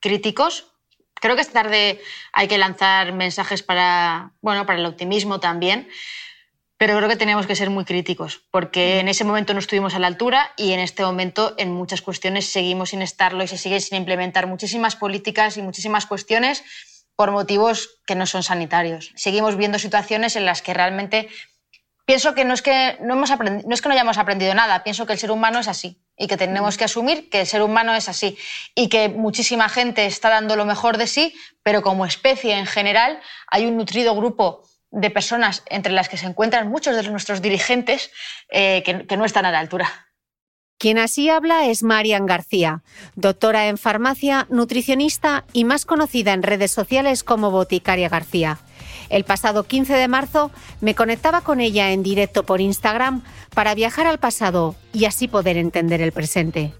críticos. Creo que es tarde hay que lanzar mensajes para, bueno, para el optimismo también, pero creo que tenemos que ser muy críticos, porque en ese momento no estuvimos a la altura y en este momento en muchas cuestiones seguimos sin estarlo y se siguen sin implementar muchísimas políticas y muchísimas cuestiones por motivos que no son sanitarios. Seguimos viendo situaciones en las que realmente pienso que no es que no, hemos no es que no hayamos aprendido nada, pienso que el ser humano es así y que tenemos que asumir que el ser humano es así y que muchísima gente está dando lo mejor de sí, pero como especie en general hay un nutrido grupo de personas entre las que se encuentran muchos de nuestros dirigentes eh, que, que no están a la altura. Quien así habla es Marian García, doctora en farmacia, nutricionista y más conocida en redes sociales como Boticaria García. El pasado 15 de marzo me conectaba con ella en directo por Instagram para viajar al pasado y así poder entender el presente.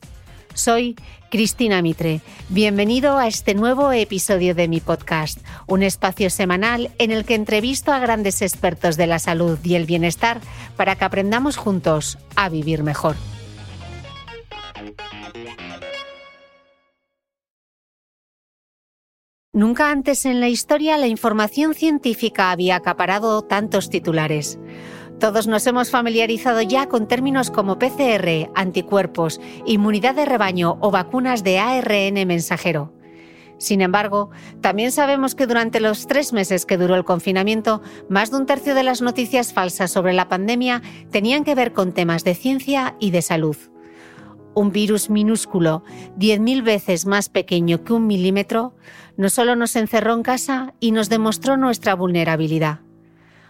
Soy Cristina Mitre. Bienvenido a este nuevo episodio de mi podcast, un espacio semanal en el que entrevisto a grandes expertos de la salud y el bienestar para que aprendamos juntos a vivir mejor. Nunca antes en la historia la información científica había acaparado tantos titulares. Todos nos hemos familiarizado ya con términos como PCR, anticuerpos, inmunidad de rebaño o vacunas de ARN mensajero. Sin embargo, también sabemos que durante los tres meses que duró el confinamiento, más de un tercio de las noticias falsas sobre la pandemia tenían que ver con temas de ciencia y de salud. Un virus minúsculo, 10.000 veces más pequeño que un milímetro, no solo nos encerró en casa y nos demostró nuestra vulnerabilidad.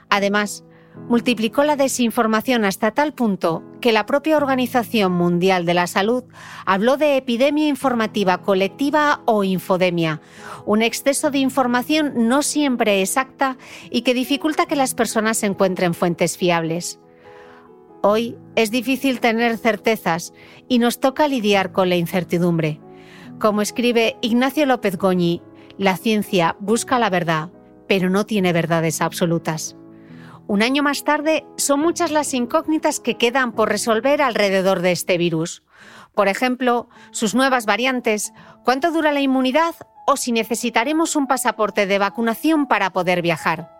Además, multiplicó la desinformación hasta tal punto que la propia Organización Mundial de la Salud habló de epidemia informativa colectiva o infodemia, un exceso de información no siempre exacta y que dificulta que las personas encuentren fuentes fiables. Hoy es difícil tener certezas y nos toca lidiar con la incertidumbre. Como escribe Ignacio López Goñi la ciencia busca la verdad, pero no tiene verdades absolutas. Un año más tarde, son muchas las incógnitas que quedan por resolver alrededor de este virus. Por ejemplo, sus nuevas variantes, cuánto dura la inmunidad o si necesitaremos un pasaporte de vacunación para poder viajar.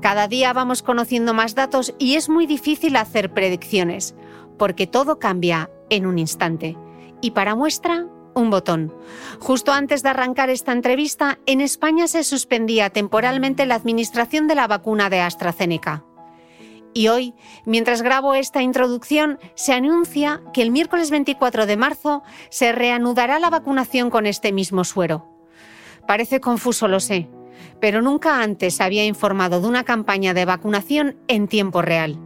Cada día vamos conociendo más datos y es muy difícil hacer predicciones, porque todo cambia en un instante. Y para muestra, un botón. Justo antes de arrancar esta entrevista, en España se suspendía temporalmente la administración de la vacuna de AstraZeneca. Y hoy, mientras grabo esta introducción, se anuncia que el miércoles 24 de marzo se reanudará la vacunación con este mismo suero. Parece confuso, lo sé, pero nunca antes había informado de una campaña de vacunación en tiempo real.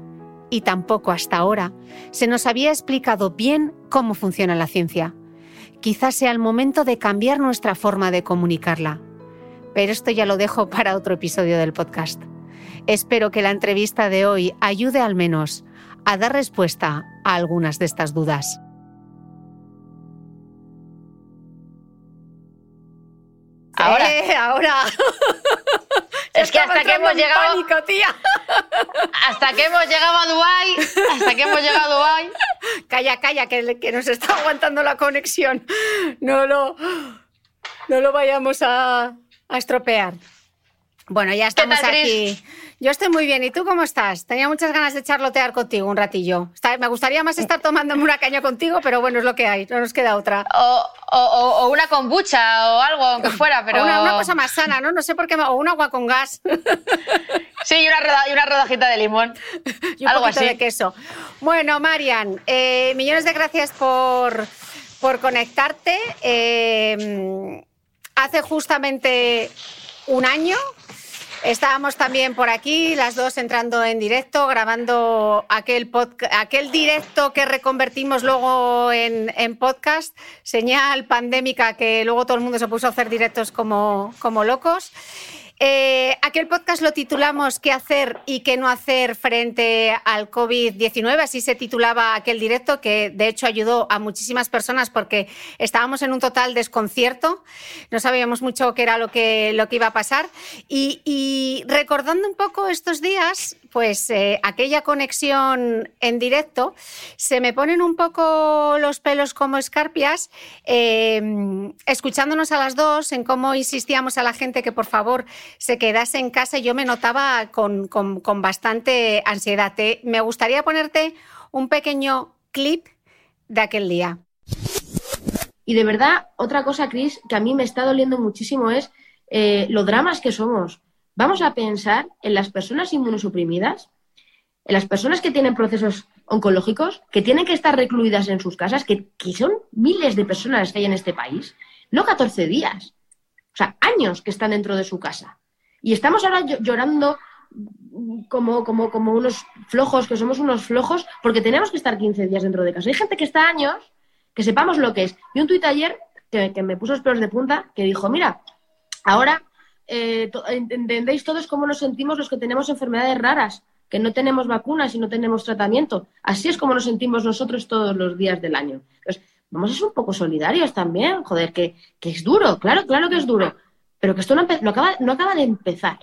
Y tampoco hasta ahora se nos había explicado bien cómo funciona la ciencia quizás sea el momento de cambiar nuestra forma de comunicarla. Pero esto ya lo dejo para otro episodio del podcast. Espero que la entrevista de hoy ayude al menos a dar respuesta a algunas de estas dudas. Ahora, Eh, ahora. es que hasta que hemos llegado, Pánico, tía. hasta que hemos llegado a Dubai, hasta que hemos llegado a Dubai, Calla, calla, que, que nos está aguantando la conexión. No lo, no lo vayamos a, a estropear. Bueno, ya estamos tal, aquí. Yo estoy muy bien. ¿Y tú cómo estás? Tenía muchas ganas de charlotear contigo un ratillo. Me gustaría más estar tomándome una caña contigo, pero bueno, es lo que hay. No nos queda otra. o, o- o- o una kombucha o algo, aunque fuera, pero O una, una cosa más sana, ¿no? No sé por qué. O un agua con gas sí, y una, roda- y una rodajita de limón, y un algo poquito así. de queso. Bueno, Marian, eh, millones de gracias por, por conectarte. Eh, hace justamente un año Estábamos también por aquí, las dos entrando en directo, grabando aquel, directo que reconvertimos luego en, podcast, señal pandémica que luego todo el mundo se puso a hacer directos como locos. Eh, aquel podcast lo titulamos ¿Qué hacer y qué no hacer frente al COVID-19? Así se titulaba aquel directo que de hecho ayudó a muchísimas personas porque estábamos en un total desconcierto, no sabíamos mucho qué era lo que, lo que iba a pasar. Y, recordando un poco estos días, pues eh, aquella conexión en directo, se me ponen un poco los pelos como escarpias, eh, escuchándonos a las dos en cómo insistíamos a la gente que por favor se quedase en casa yo me notaba con, bastante ansiedad. me gustaría ponerte un pequeño clip de aquel día. Y de verdad, otra cosa, Cris, que a mí me está doliendo muchísimo es eh, los dramas que somos. Vamos a pensar en las personas inmunosuprimidas, en las personas que tienen procesos oncológicos, que tienen que estar recluidas en sus casas, que, que son miles de personas que hay en este país, no 14 días. O sea, años que están dentro de su casa. Y estamos ahora llorando como, como, como unos flojos, que somos unos flojos, porque tenemos que estar 15 días dentro de casa. Hay gente que está años, que sepamos lo que es. Y un tuit ayer que, me puso los pelos de punta, que dijo, mira, ahora eh, entendéis todos cómo nos sentimos los que tenemos enfermedades raras, que no tenemos vacunas y no tenemos tratamiento. Así es como nos sentimos nosotros todos los días del año. Entonces, vamos a ser un poco solidarios también, joder, que, es duro, claro, claro que es duro, pero que esto no, acaba, no acaba de empezar.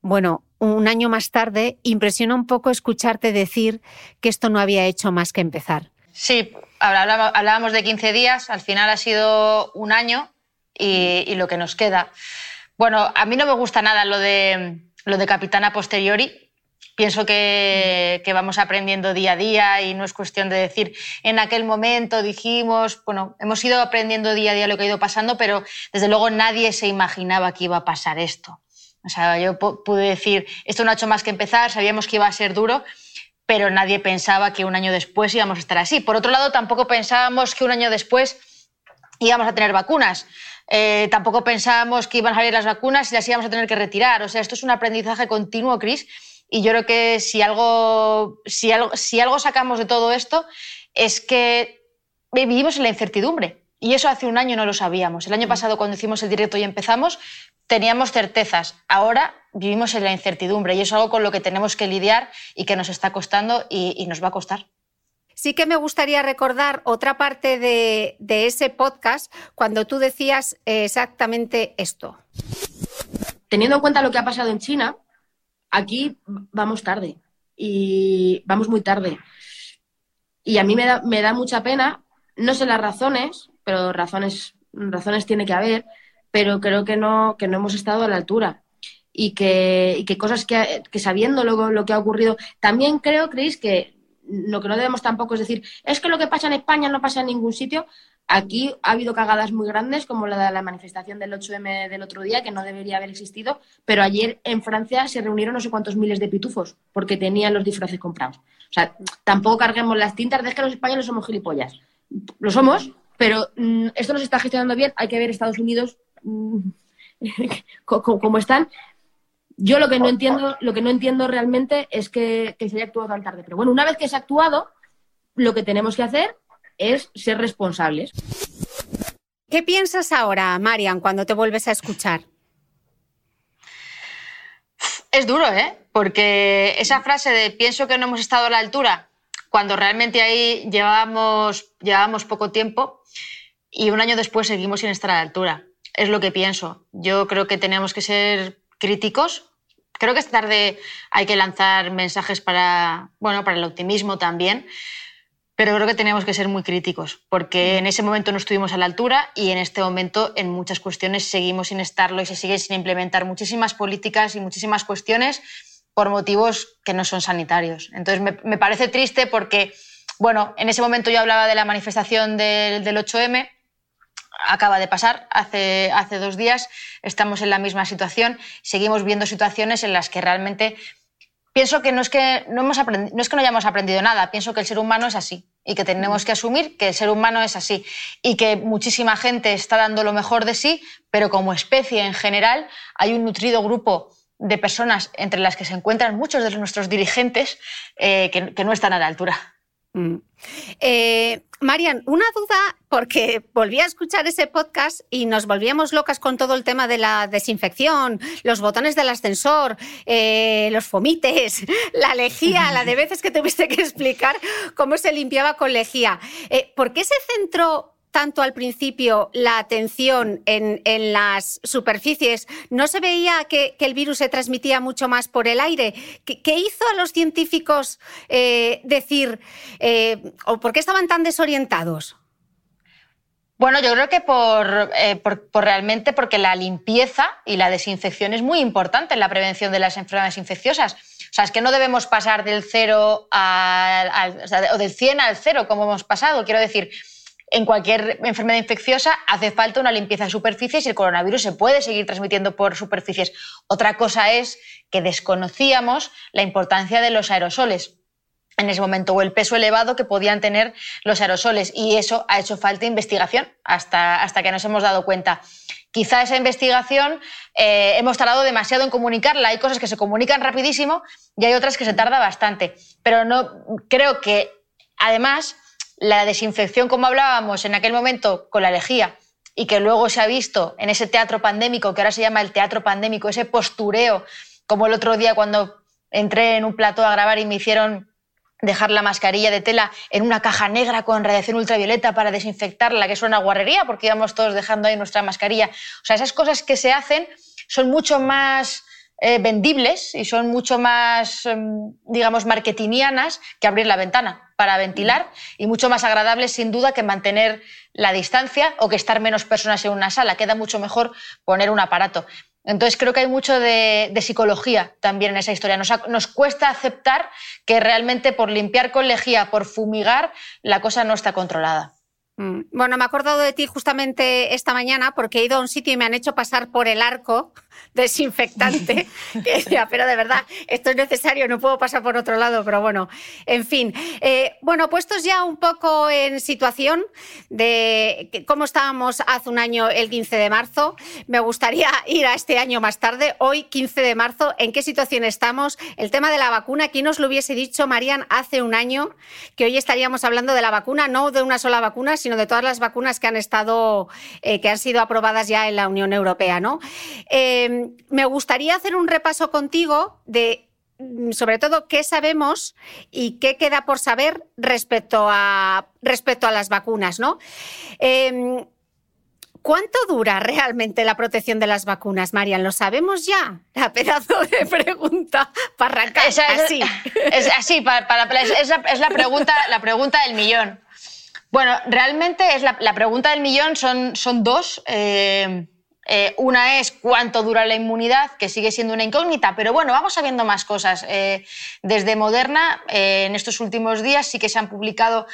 Bueno, un año más tarde, impresiona un poco escucharte decir que esto no había hecho más que empezar. Sí, hablábamos de 15 días, al final ha sido un año y, y, lo que nos queda. Bueno, a mí no me gusta nada lo de, lo de capitana posteriori, Pienso que, vamos aprendiendo día a día y no es cuestión de decir en aquel momento dijimos, bueno, hemos ido aprendiendo día a día lo que ha ido pasando, pero desde luego nadie se imaginaba que iba a pasar esto. O sea, yo pude decir, esto no ha hecho más que empezar, sabíamos que iba a ser duro, pero nadie pensaba que un año después íbamos a estar así. Por otro lado, tampoco pensábamos que un año después íbamos a tener vacunas. Eh, tampoco pensábamos que iban a salir las vacunas y las íbamos a tener que retirar. O sea, esto es un aprendizaje continuo, Cris, y yo creo que si algo, si algo, si algo sacamos de todo esto es que vivimos en la incertidumbre. Y eso hace un año no lo sabíamos. El año mm. pasado, cuando hicimos el directo y empezamos, teníamos certezas. Ahora vivimos en la incertidumbre y es algo con lo que tenemos que lidiar y que nos está costando y, nos va a costar. Sí que me gustaría recordar otra parte de, ese podcast cuando tú decías exactamente esto. Teniendo en cuenta lo que ha pasado en China, Aquí vamos tarde y vamos muy tarde. Y a mí me da, me da mucha pena, no sé las razones, pero razones, razones tiene que haber, pero creo que no, que no hemos estado a la altura. Y que, que cosas que, que sabiendo lo, lo que ha ocurrido, también creo, Cris, que lo que no debemos tampoco es decir, es que lo que pasa en España no pasa en ningún sitio. Aquí ha habido cagadas muy grandes, como la de la manifestación del 8M del otro día, que no debería haber existido, pero ayer en Francia se reunieron no sé cuántos miles de pitufos porque tenían los disfraces comprados. O sea, tampoco carguemos las tintas de que los españoles somos gilipollas. Lo somos, pero mm, esto nos está gestionando bien. Hay que ver Estados Unidos mm, como están. Yo lo que no entiendo, lo que no entiendo realmente es que, que se haya actuado tan tarde. Pero bueno, una vez que se ha actuado, lo que tenemos que hacer es ser responsables. ¿Qué piensas ahora, Marian, cuando te vuelves a escuchar? Es duro, ¿eh? Porque esa frase de pienso que no hemos estado a la altura, cuando realmente ahí llevábamos, llevábamos poco tiempo y un año después seguimos sin estar a la altura. Es lo que pienso. Yo creo que tenemos que ser críticos. Creo que esta tarde hay que lanzar mensajes para, bueno, para el optimismo también. Pero creo que tenemos que ser muy críticos, porque en ese momento no estuvimos a la altura y en este momento en muchas cuestiones seguimos sin estarlo y se sigue sin implementar muchísimas políticas y muchísimas cuestiones por motivos que no son sanitarios. Entonces me, parece triste porque, bueno, en ese momento yo hablaba de la manifestación del, del 8M, acaba de pasar hace, hace dos días, estamos en la misma situación, seguimos viendo situaciones en las que realmente pienso que no es que no, hemos no es que no hayamos aprendido nada, pienso que el ser humano es así. y que tenemos que asumir que el ser humano es así y que muchísima gente está dando lo mejor de sí, pero como especie en general hay un nutrido grupo de personas entre las que se encuentran muchos de nuestros dirigentes eh, que, no están a la altura. Mm. Eh, Marian, una duda, porque volví a escuchar ese podcast y nos volvíamos locas con todo el tema de la desinfección, los botones del ascensor, eh, los fomites, la lejía, la de veces que tuviste que explicar cómo se limpiaba con lejía. ¿Por qué se centró tanto al principio la atención en, las superficies, ¿no se veía que, el virus se transmitía mucho más por el aire? ¿Qué, hizo a los científicos eh, decir, eh, o por qué estaban tan desorientados? Bueno, yo creo que eh, por, realmente porque la limpieza y la desinfección es muy importante en la prevención de las enfermedades infecciosas. O sea, es que no debemos pasar del cero al, o del 100 al cero como hemos pasado. Quiero decir, en cualquier enfermedad infecciosa hace falta una limpieza de superficies y el coronavirus se puede seguir transmitiendo por superficies. Otra cosa es que desconocíamos la importancia de los aerosoles en ese momento o el peso elevado que podían tener los aerosoles y eso ha hecho falta investigación hasta, hasta que nos hemos dado cuenta. Quizá esa investigación eh, hemos tardado demasiado en comunicarla. Hay cosas que se comunican rapidísimo y hay otras que se tarda bastante. Pero no creo que además la desinfección, como hablábamos en aquel momento con la lejía, y que luego se ha visto en ese teatro pandémico, que ahora se llama el teatro pandémico, ese postureo, como el otro día cuando entré en un plató a grabar y me hicieron dejar la mascarilla de tela en una caja negra con radiación ultravioleta para desinfectarla, que es una guarrería, porque íbamos todos dejando ahí nuestra mascarilla. O sea, esas cosas que se hacen son mucho más eh, vendibles y son mucho más, em, digamos, marketingianas que abrir la ventana para ventilar y mucho más agradables, sin duda, que mantener la distancia o que estar menos personas en una sala. Queda mucho mejor poner un aparato. Entonces creo que hay mucho de, psicología también en esa historia. Nos, nos, cuesta aceptar que realmente por limpiar con lejía, por fumigar, la cosa no está controlada. Mm. Bueno, me he acordado de ti justamente esta mañana porque he ido a un sitio y me han hecho pasar por el arco desinfectante. que decía, pero de verdad, esto es necesario, no puedo pasar por otro lado, pero bueno, en fin. Eh, bueno, puestos ya un poco en situación de cómo estábamos hace un año, el 15 de marzo, me gustaría ir a este año más tarde, hoy 15 de marzo, en qué situación estamos. El tema de la vacuna, ¿quién nos lo hubiese dicho, Marian, hace un año que hoy estaríamos hablando de la vacuna, no de una sola vacuna, sino de todas las vacunas que han estado, eh, que han sido aprobadas ya en la Unión Europea, ¿no? Eh, me gustaría hacer un repaso contigo de mm, sobre todo qué sabemos y qué queda por saber respecto a, respecto a las vacunas, ¿no? Em, ¿Cuánto dura realmente la protección de las vacunas, Marian? ¿Lo sabemos ya? La pedazo de pregunta para arrancar. Es, así. Es, así, es, la, pregunta, la pregunta del millón. Bueno, realmente es la, pregunta del millón son, son dos. Eh, eh, una es cuánto dura la inmunidad, que sigue siendo una incógnita, pero bueno, vamos sabiendo más cosas. Eh, desde Moderna, en estos últimos días sí que se han publicado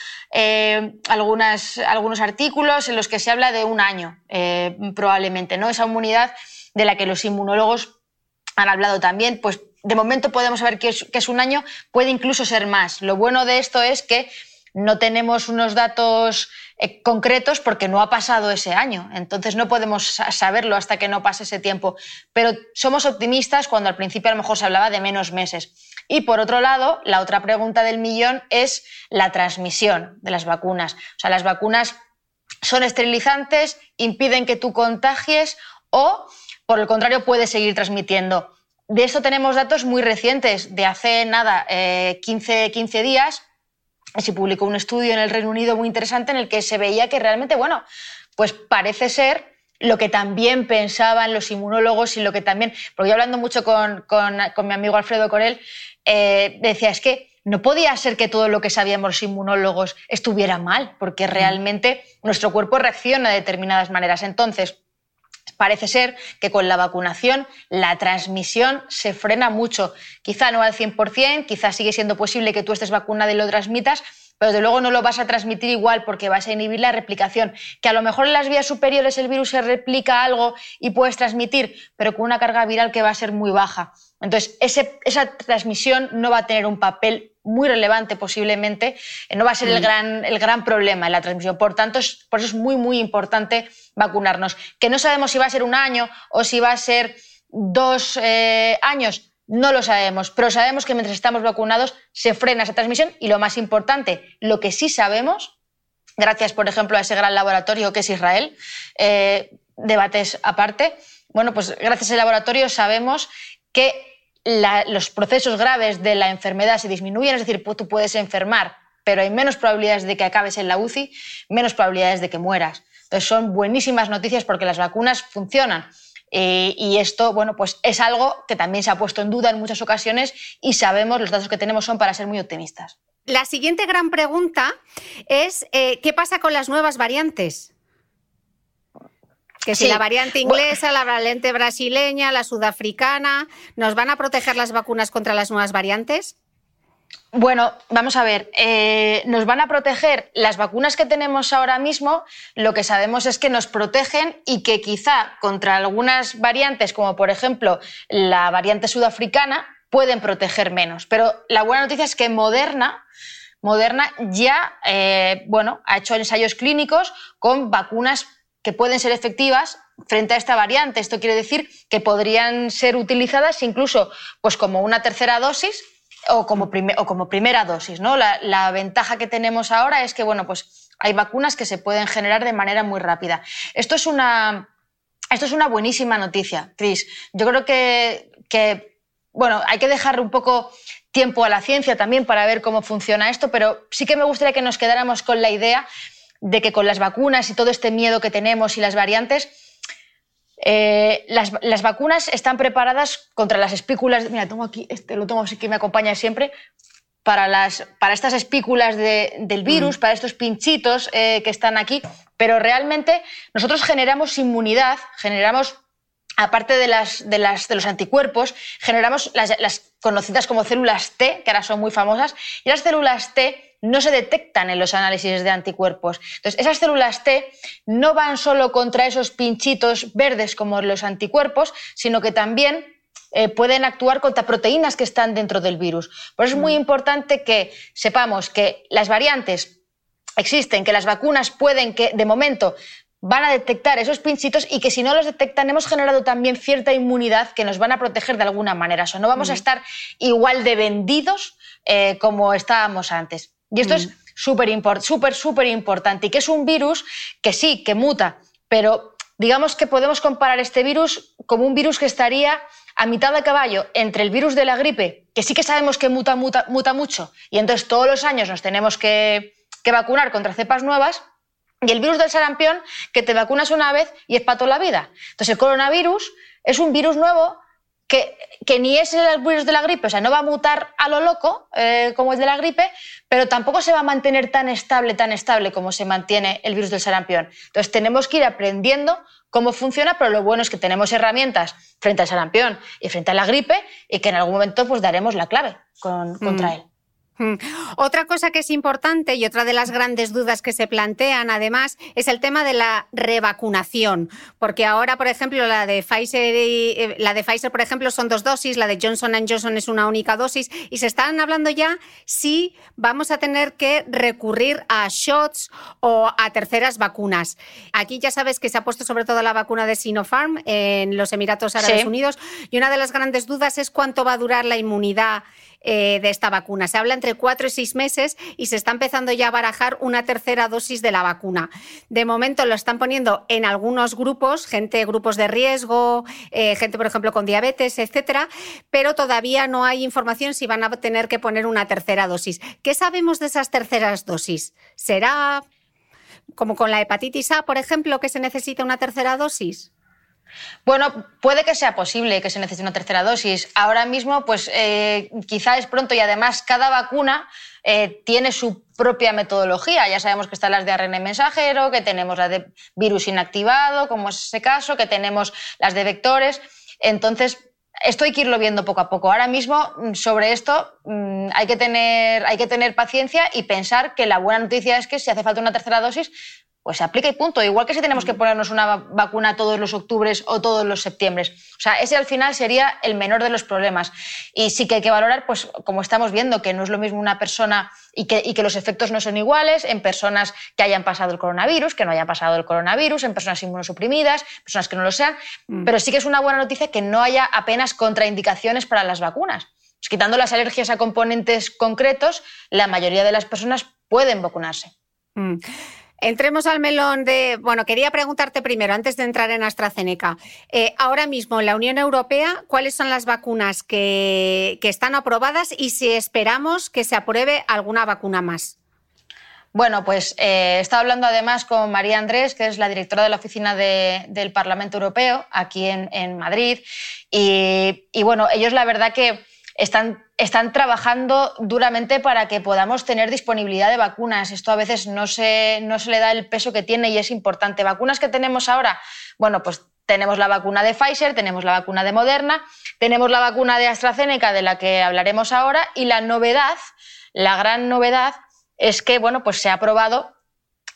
algunos artículos en los que se habla de un año, probablemente, ¿no? Esa inmunidad de la que los inmunólogos han hablado también, pues de momento podemos saber que es un año, puede incluso ser más. Lo bueno de esto es que no tenemos unos datos eh, concretos porque no ha pasado ese año. Entonces no podemos saberlo hasta que no pase ese tiempo. Pero somos optimistas cuando al principio a lo mejor se hablaba de menos meses. Y por otro lado, la otra pregunta del millón es la transmisión de las vacunas. O sea, las vacunas son esterilizantes, impiden que tú contagies o, por el contrario, puedes seguir transmitiendo. De esto tenemos datos muy recientes, de hace nada, 15, eh, 15 días, se publicó un estudio en el Reino Unido muy interesante en el que se veía que realmente, bueno, pues parece ser lo que también pensaban los inmunólogos y lo que también, porque yo hablando mucho con, mi amigo Alfredo Corel, eh, decía, es que no podía ser que todo lo que sabíamos los inmunólogos estuviera mal, porque mm. realmente nuestro cuerpo reacciona de determinadas maneras. Entonces, parece ser que con la vacunación la transmisión se frena mucho. Quizá no al 100%, quizá sigue siendo posible que tú estés vacunada y lo transmitas, pero de luego no lo vas a transmitir igual porque vas a inhibir la replicación. Que a lo mejor en las vías superiores el virus se replica algo y puedes transmitir, pero con una carga viral que va a ser muy baja. Entonces, esa transmisión no va a tener un papel muy relevante posiblemente, eh, no va a ser el, mm. gran, el gran problema en la transmisión. Por tanto, por eso es muy, muy importante vacunarnos. Que no sabemos si va a ser un año o si va a ser dos eh, años, no lo sabemos, pero sabemos que mientras estamos vacunados se frena esa transmisión y lo más importante, lo que sí sabemos, gracias por ejemplo a ese gran laboratorio que es Israel, eh, debates aparte, bueno, pues gracias a ese laboratorio sabemos que los procesos graves de la enfermedad se disminuyen, es decir, tú puedes enfermar, pero hay menos probabilidades de que acabes en la UCI, menos probabilidades de que mueras. Entonces son buenísimas noticias porque las vacunas funcionan. Eh, y esto, bueno, pues es algo que también se ha puesto en duda en muchas ocasiones y sabemos, los datos que tenemos son para ser muy optimistas. La siguiente gran pregunta es, eh, ¿qué pasa con las nuevas variantes? Que si la variante inglesa, la variante brasileña, la sudafricana, ¿nos van a proteger las vacunas contra las nuevas variantes? Bueno, vamos a ver, eh, nos van a proteger las vacunas que tenemos ahora mismo, lo que sabemos es que nos protegen y que quizá contra algunas variantes, como por ejemplo la variante sudafricana, pueden proteger menos. Pero la buena noticia es que Moderna, Moderna ya eh, bueno, ha hecho ensayos clínicos con vacunas que pueden ser efectivas frente a esta variante. Esto quiere decir que podrían ser utilizadas incluso pues, como una tercera dosis o como, o como primera dosis. ¿no? La, ventaja que tenemos ahora es que bueno, pues hay vacunas que se pueden generar de manera muy rápida. Esto es una, esto es una buenísima noticia, Cris. Yo creo que, que, bueno, hay que dejar un poco tiempo a la ciencia también para ver cómo funciona esto, pero sí que me gustaría que nos quedáramos con la idea de que con las vacunas y todo este miedo que tenemos y las variantes, eh, las, vacunas están preparadas contra las espículas. Mira, tengo aquí, este lo tengo así que me acompaña siempre. Para, las, para estas espículas del virus, mm. para estos pinchitos eh, que están aquí, pero realmente nosotros generamos inmunidad, generamos, aparte de, las, de, las, de los anticuerpos, generamos las, las conocidas como células T, que ahora son muy famosas, y las células T no se detectan en los análisis de anticuerpos. Entonces, esas células T no van solo contra esos pinchitos verdes como los anticuerpos, sino que también eh, pueden actuar contra proteínas que están dentro del virus. Por eso es muy mm. importante que sepamos que las variantes existen, que las vacunas pueden que, de momento, van a detectar esos pinchitos y que si no los detectan hemos generado también cierta inmunidad que nos van a proteger de alguna manera. O sea, no vamos a mm. estar igual de vendidos eh, como estábamos antes. Y esto es mm. súper, súper, súper importante. Y que es un virus que sí, que muta, pero digamos que podemos comparar este virus como un virus que estaría a mitad de caballo entre el virus de la gripe, que sí que sabemos que muta, muta, muta mucho, y entonces todos los años nos tenemos que, que vacunar contra cepas nuevas, y el virus del sarampión, que te vacunas una vez y es para toda la vida. Entonces el coronavirus es un virus nuevo que, ni es el virus de la gripe, o sea, no va a mutar a lo loco eh, como el de la gripe, pero tampoco se va a mantener tan estable, tan estable como se mantiene el virus del sarampión. Entonces tenemos que ir aprendiendo cómo funciona, pero lo bueno es que tenemos herramientas frente al sarampión y frente a la gripe y que en algún momento pues daremos la clave contra mm. él. Mm. Otra cosa que es importante y otra de las grandes dudas que se plantean además es el tema de la revacunación, porque ahora, por ejemplo, la de Pfizer, eh, la de Pfizer, por ejemplo, son dos dosis, la de Johnson Johnson es una única dosis y se están hablando ya si vamos a tener que recurrir a shots o a terceras vacunas. Aquí ya sabes que se ha puesto sobre todo la vacuna de Sinopharm en los Emiratos Árabes Unidos y una de las grandes dudas es cuánto va a durar la inmunidad eh, de esta vacuna. Se habla entre cuatro y seis meses y se está empezando ya a barajar una tercera dosis de la vacuna. De momento lo están poniendo en algunos grupos, gente, grupos de riesgo, eh, gente, por ejemplo, con diabetes, etcétera, pero todavía no hay información si van a tener que poner una tercera dosis. ¿Qué sabemos de esas terceras dosis? ¿Será como con la hepatitis A, por ejemplo, que se necesita una tercera dosis? Bueno, puede que sea posible que se necesite una tercera dosis. Ahora mismo, pues eh, quizá es pronto y además cada vacuna eh, tiene su propia metodología. Ya sabemos que están las de ARN mensajero, que tenemos las de virus inactivado, como es ese caso, que tenemos las de vectores. Entonces, esto hay que irlo viendo poco a poco. Ahora mismo, mm, sobre esto, mm, hay que, tener, hay que tener paciencia y pensar que la buena noticia es que si hace falta una tercera dosis, pues se aplica y punto. Igual que si tenemos que ponernos una vacuna todos los octubres o todos los septiembre. O sea, ese al final sería el menor de los problemas. Y sí que hay que valorar, pues como estamos viendo, que no es lo mismo una persona y que, y que los efectos no son iguales en personas que hayan pasado el coronavirus, que no hayan pasado el coronavirus, en personas inmunosuprimidas, personas que no lo sean. Mm. Pero sí que es una buena noticia que no haya apenas contraindicaciones para las vacunas. Pues quitando las alergias a componentes concretos, la mayoría de las personas pueden vacunarse. Mm. Entremos al melón de. Bueno, quería preguntarte primero, antes de entrar en AstraZeneca. Eh, ahora mismo en la Unión Europea, ¿cuáles son las vacunas que, están aprobadas y si esperamos que se apruebe alguna vacuna más? Bueno, pues eh, he hablando además con María Andrés, que es la directora de la oficina del Parlamento Europeo aquí en, Madrid. Y, bueno, ellos la verdad que están, están trabajando duramente para que podamos tener disponibilidad de vacunas. Esto a veces no se, no se le da el peso que tiene y es importante. ¿Vacunas que tenemos ahora? Bueno, pues tenemos la vacuna de Pfizer, tenemos la vacuna de Moderna, tenemos la vacuna de AstraZeneca, de la que hablaremos ahora, y la novedad, la gran novedad, es que bueno, pues se ha aprobado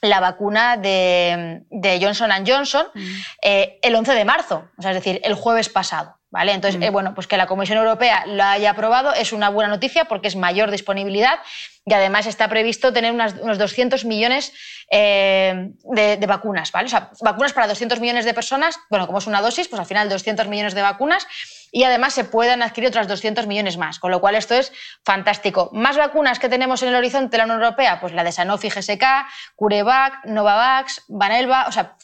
la vacuna de, Johnson Johnson mm. eh, el 11 de marzo, o sea, es decir, el jueves pasado. ¿Vale? Entonces, eh, bueno, pues que la Comisión Europea lo haya aprobado es una buena noticia porque es mayor disponibilidad y además está previsto tener unos 200 millones eh, de, vacunas, ¿vale? O sea, vacunas para 200 millones de personas, bueno, como es una dosis, pues al final 200 millones de vacunas y además se puedan adquirir otras 200 millones más, con lo cual esto es fantástico. ¿Más vacunas que tenemos en el horizonte de la Unión Europea? Pues la de Sanofi GSK, CureVac, Novavax, Vanelva, o sea,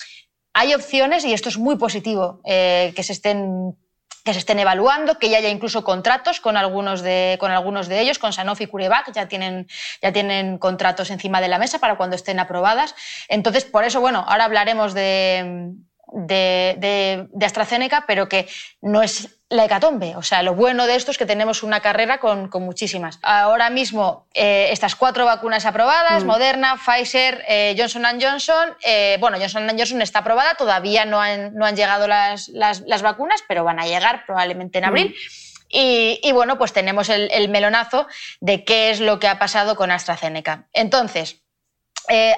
hay opciones y esto es muy positivo eh, que se estén que se estén evaluando, que ya haya incluso contratos con algunos de, con algunos de ellos, con Sanofi y CureVac, ya tienen, ya tienen contratos encima de la mesa para cuando estén aprobadas. Entonces, por eso, bueno, ahora hablaremos de, de, AstraZeneca, pero que no es la hecatombe. O sea, lo bueno de esto es que tenemos una carrera con, muchísimas. Ahora mismo, eh, estas cuatro vacunas aprobadas, mm. Moderna, Pfizer, eh, Johnson Johnson. Eh, bueno, Johnson Johnson está aprobada, todavía no han, no han llegado las, las, vacunas, pero van a llegar probablemente en abril. Mm. Y, bueno, pues tenemos el, el, melonazo de qué es lo que ha pasado con AstraZeneca. Entonces,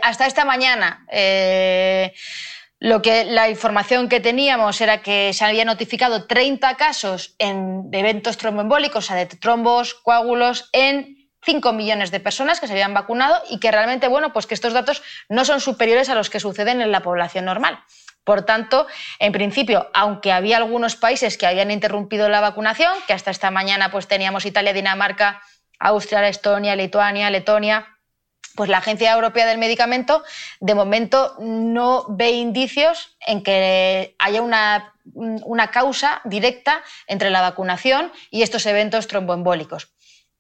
hasta esta mañana lo que, la información que teníamos era que se había notificado 30 casos de eventos tromboembólicos, o sea, de trombos, coágulos, en 5 millones de personas que se habían vacunado y que realmente, bueno, pues que estos datos no son superiores a los que suceden en la población normal. Por tanto, en principio, aunque había algunos países que habían interrumpido la vacunación, que hasta esta mañana pues teníamos Italia, Dinamarca, Austria, Estonia, Lituania, Letonia, pues la Agencia Europea del Medicamento de momento no ve indicios en que haya una, causa directa entre la vacunación y estos eventos tromboembólicos.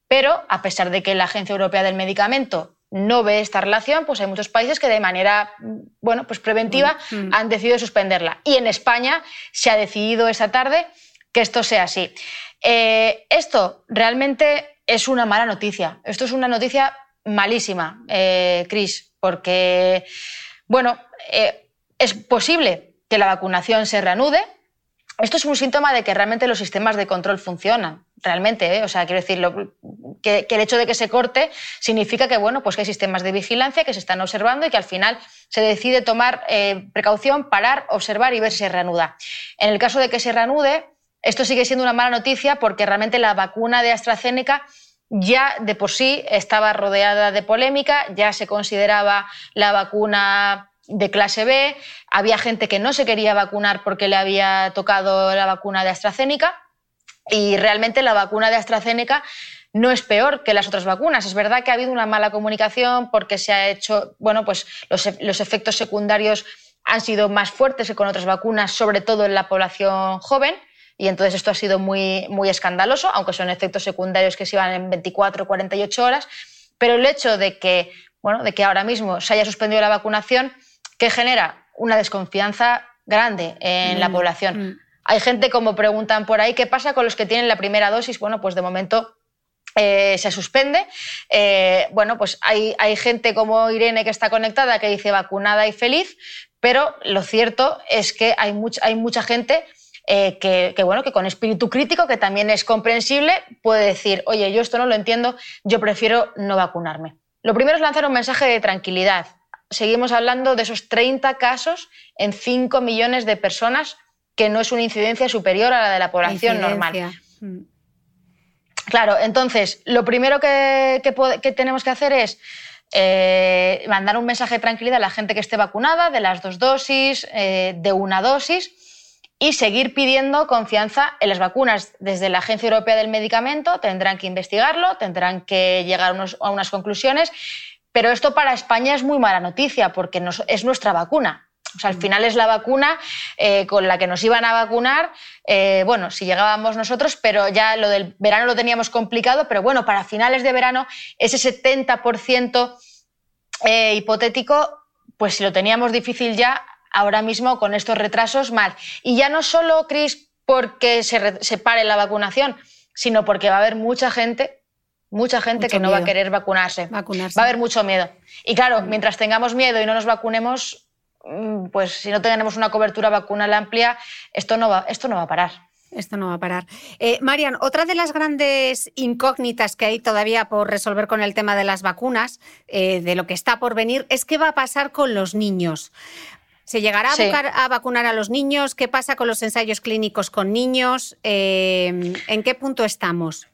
Pero, a pesar de que la Agencia Europea del Medicamento no ve esta relación, pues hay muchos países que de manera bueno, pues preventiva mm. han decidido suspenderla. Y en España se ha decidido esta tarde que esto sea así. Eh, esto realmente es una mala noticia. Esto es una noticia malísima, eh, Cris, porque, bueno, eh, es posible que la vacunación se reanude. Esto es un síntoma de que realmente los sistemas de control funcionan, realmente. ¿eh? O sea, quiero decir, que, el hecho de que se corte significa que, bueno, pues que hay sistemas de vigilancia que se están observando y que al final se decide tomar precaución, parar, observar y ver si se reanuda. En el caso de que se reanude, esto sigue siendo una mala noticia porque realmente la vacuna de AstraZeneca ya de por sí estaba rodeada de polémica, ya se consideraba la vacuna de clase B, había gente que no se quería vacunar porque le había tocado la vacuna de AstraZeneca y realmente la vacuna de AstraZeneca no es peor que las otras vacunas. Es verdad que ha habido una mala comunicación porque se ha hecho, bueno, pues los, los efectos secundarios han sido más fuertes que con otras vacunas, sobre todo en la población joven y entonces esto ha sido muy, muy escandaloso, aunque son efectos secundarios que se iban en 24 o 48 horas. Pero el hecho de que, bueno, de que ahora mismo se haya suspendido la vacunación, que genera una desconfianza grande en la mm, población. Mm. Hay gente, como preguntan por ahí, ¿qué pasa con los que tienen la primera dosis? Bueno, pues de momento eh, se suspende. Eh, bueno, pues hay, hay, gente como Irene que está conectada que dice vacunada y feliz, pero lo cierto es que hay, hay mucha gente eh, que, bueno, que con espíritu crítico, que también es comprensible, puede decir, oye, yo esto no lo entiendo, yo prefiero no vacunarme. Lo primero es lanzar un mensaje de tranquilidad. Seguimos hablando de esos 30 casos en 5 millones de personas, que no es una incidencia superior a la de la población normal. Mm. Claro, entonces, lo primero que, tenemos que hacer es eh, mandar un mensaje de tranquilidad a la gente que esté vacunada, de las dos dosis, eh, de una dosis, y seguir pidiendo confianza en las vacunas. Desde la Agencia Europea del Medicamento tendrán que investigarlo, tendrán que llegar a unas conclusiones, pero esto para España es muy mala noticia porque es nuestra vacuna. O sea, al final es la vacuna eh, con la que nos iban a vacunar, eh, bueno, si llegábamos nosotros, pero ya lo del verano lo teníamos complicado, pero bueno, para finales de verano ese 70% eh, hipotético, pues si lo teníamos difícil ya, ahora mismo con estos retrasos, mal. Y ya no solo, Cris, porque se, pare la vacunación, sino porque va a haber mucha gente mucha gente que no va a querer vacunarse. vacunarse. Va a haber mucho miedo. Y claro, mientras tengamos miedo y no nos vacunemos, Mm, pues si no tenemos una cobertura vacunal amplia, esto no va, esto no va a parar. Esto no va a parar. Eh, Marian, otra de las grandes incógnitas que hay todavía por resolver con el tema de las vacunas, eh, de lo que está por venir, es qué va a pasar con los niños. ¿Se llegará a, vacunar a los niños? ¿Qué pasa con los ensayos clínicos con niños? Eh, ¿En qué punto estamos?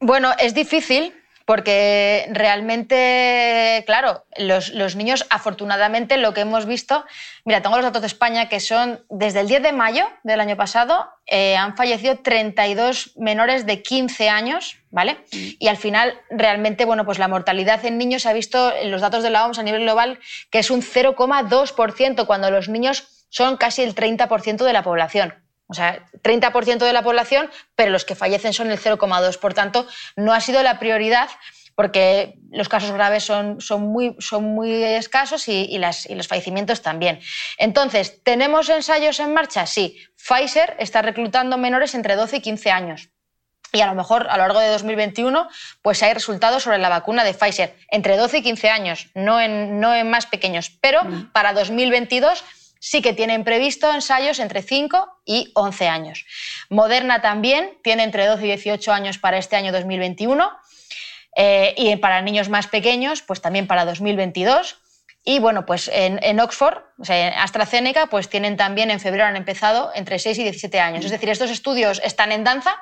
Bueno, es difícil porque realmente, claro, los, niños, afortunadamente, lo que hemos visto, mira, tengo los datos de España que son, desde el 10 de mayo del año pasado, eh, han fallecido 32 menores de 15 años, ¿vale? Mm. Y al final, realmente, bueno, pues la mortalidad en niños se ha visto en los datos de la OMS a nivel global que es un 0,2%, cuando los niños son casi el 30% de la población. O sea, 30% de la población, pero los que fallecen son el 0,2%. Por tanto, no ha sido la prioridad porque los casos graves son, son, muy, son muy, escasos y, los fallecimientos también. Entonces, ¿tenemos ensayos en marcha? Sí. Pfizer está reclutando menores entre 12 y 15 años. Y a lo mejor a lo largo de 2021 pues hay resultados sobre la vacuna de Pfizer entre 12 y 15 años, no en, no en más pequeños. Pero mm. para 2022 sí que tienen previsto ensayos entre 5 y 11 años. Moderna también tiene entre 12 y 18 años para este año 2021 eh, y para niños más pequeños, pues también para 2022. Y bueno, pues en, Oxford, o sea, en AstraZeneca, pues tienen también en febrero han empezado entre 6 y 17 años. Es decir, estos estudios están en danza,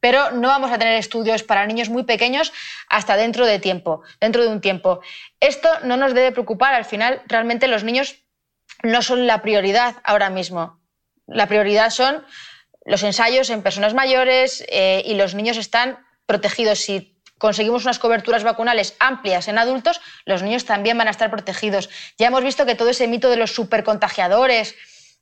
pero no vamos a tener estudios para niños muy pequeños hasta dentro de tiempo, dentro de un tiempo. Esto no nos debe preocupar, al final realmente los niños no son la prioridad ahora mismo. La prioridad son los ensayos en personas mayores eh, y los niños están protegidos. Si conseguimos unas coberturas vacunales amplias en adultos, los niños también van a estar protegidos. Ya hemos visto que todo ese mito de los supercontagiadores,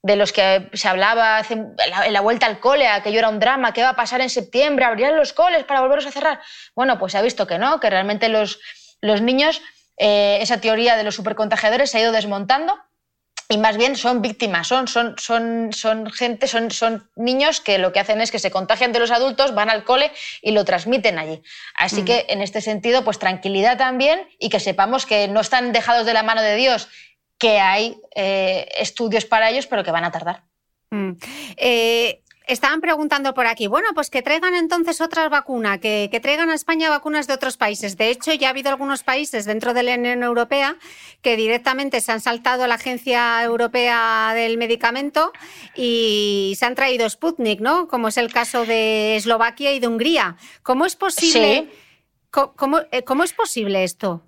de los que se hablaba en la vuelta al cole, aquello era un drama, ¿qué va a pasar en septiembre? ¿Abrirán los coles para volverlos a cerrar? Bueno, pues se ha visto que no, que realmente los, niños, eh, esa teoría de los supercontagiadores se ha ido desmontando y más bien son víctimas, son, son, son, son gente, son, son niños que lo que hacen es que se contagian de los adultos, van al cole y lo transmiten allí. Así mm. que en este sentido, pues tranquilidad también y que sepamos que no están dejados de la mano de Dios, que hay eh, estudios para ellos, pero que van a tardar. Mm. Eh, estaban preguntando por aquí, bueno, pues que traigan entonces otra vacuna, que, traigan a España vacunas de otros países. De hecho, ya ha habido algunos países dentro de la Unión Europea que directamente se han saltado a la Agencia Europea del Medicamento y se han traído Sputnik, ¿no? Como es el caso de Eslovaquia y de Hungría. ¿Cómo es posible? ¿Cómo, eh, ¿Cómo es posible esto?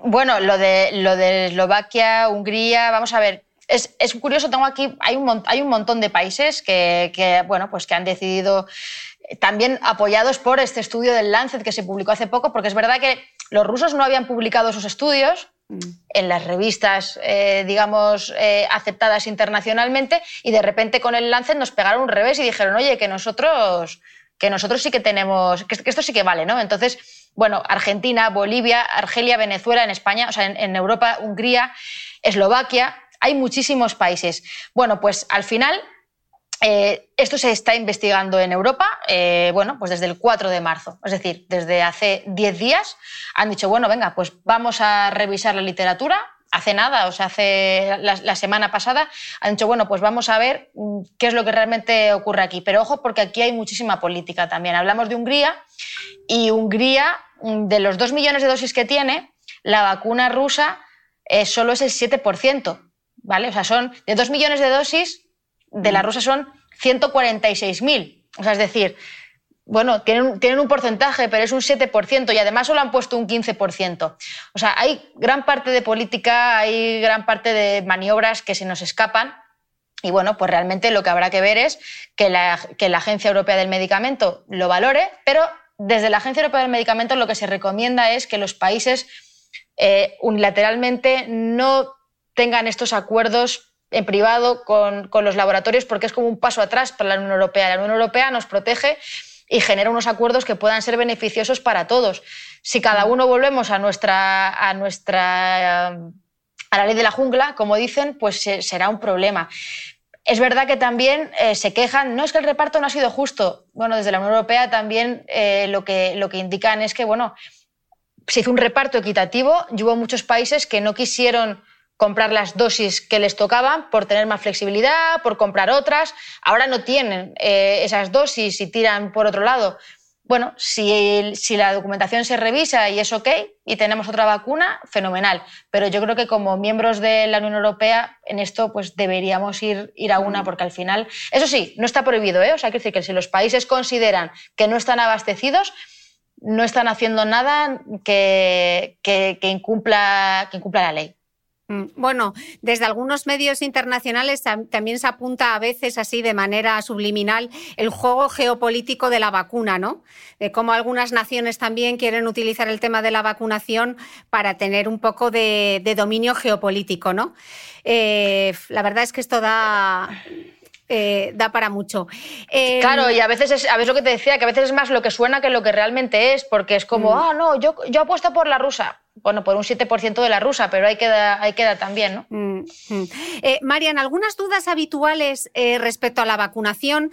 Bueno, lo de, lo de Eslovaquia, Hungría, vamos a ver, es, curioso, tengo aquí, hay un, hay un montón de países que, bueno, pues que han decidido eh, también apoyados por este estudio del Lancet que se publicó hace poco, porque es verdad que los rusos no habían publicado sus estudios mm. en las revistas, eh, digamos, eh, aceptadas internacionalmente, y de repente con el Lancet nos pegaron un revés y dijeron, oye, que nosotros, que nosotros sí que tenemos, que, esto sí que vale, ¿no? Entonces, bueno, Argentina, Bolivia, Argelia, Venezuela, en España, o sea, en Europa, Hungría, Eslovaquia, hay muchísimos países. Bueno, pues al final eh, esto se está investigando en Europa, eh, bueno, pues desde el 4 de marzo, es decir, desde hace 10 días han dicho, bueno, venga, pues vamos a revisar la literatura, hace nada, o sea, hace la, semana pasada, han dicho, bueno, pues vamos a ver mm, qué es lo que realmente ocurre aquí. Pero ojo, porque aquí hay muchísima política también. Hablamos de Hungría y Hungría, mm, de los dos millones de dosis que tiene, la vacuna rusa eh, solo es el 7%, ¿vale? O sea, son de dos millones de dosis, de la rusa son 146.000. O sea, es decir, bueno, tienen, un porcentaje, pero es un 7% y además solo han puesto un 15%. O sea, hay gran parte de política, hay gran parte de maniobras que se nos escapan. Y bueno, pues realmente lo que habrá que ver es que la, Agencia Europea del Medicamento lo valore, pero desde la Agencia Europea del Medicamento lo que se recomienda es que los países eh, unilateralmente no tengan estos acuerdos en privado con, con los laboratorios porque es como un paso atrás para la Unión Europea. La Unión Europea nos protege y genera unos acuerdos que puedan ser beneficiosos para todos. Si cada uno volvemos a nuestra, a nuestra a la ley de la jungla, como dicen, pues será un problema. Es verdad que también eh, se quejan, no es que el reparto no ha sido justo. Bueno, desde la Unión Europea también eh, lo, que, lo que indican es que, bueno, se hizo un reparto equitativo y hubo muchos países que no quisieron comprar las dosis que les tocaban por tener más flexibilidad, por comprar otras. Ahora no tienen eh, esas dosis y tiran por otro lado. Bueno, si, si, la documentación se revisa y es ok y tenemos otra vacuna, fenomenal. Pero yo creo que como miembros de la Unión Europea en esto pues deberíamos ir, ir a una porque al final, eso sí, no está prohibido. ¿eh? O sea, que decir que si los países consideran que no están abastecidos, no están haciendo nada que, que, que incumpla, que incumpla la ley. Mm, bueno, desde algunos medios internacionales también se apunta a veces así de manera subliminal el juego geopolítico de la vacuna, ¿no? De cómo algunas naciones también quieren utilizar el tema de la vacunación para tener un poco de, dominio geopolítico, ¿no? Eh, la verdad es que esto da, eh, da para mucho. Em, claro, y a veces es, a veces lo que te decía, que a veces es más lo que suena que lo que realmente es, porque es como, mm. ah, no, yo, yo apuesto por la rusa. Bueno, por un 7% de la rusa, pero ahí queda, ahí queda también, ¿no? Mm, mm. Eh, Marian, algunas dudas habituales eh, respecto a la vacunación.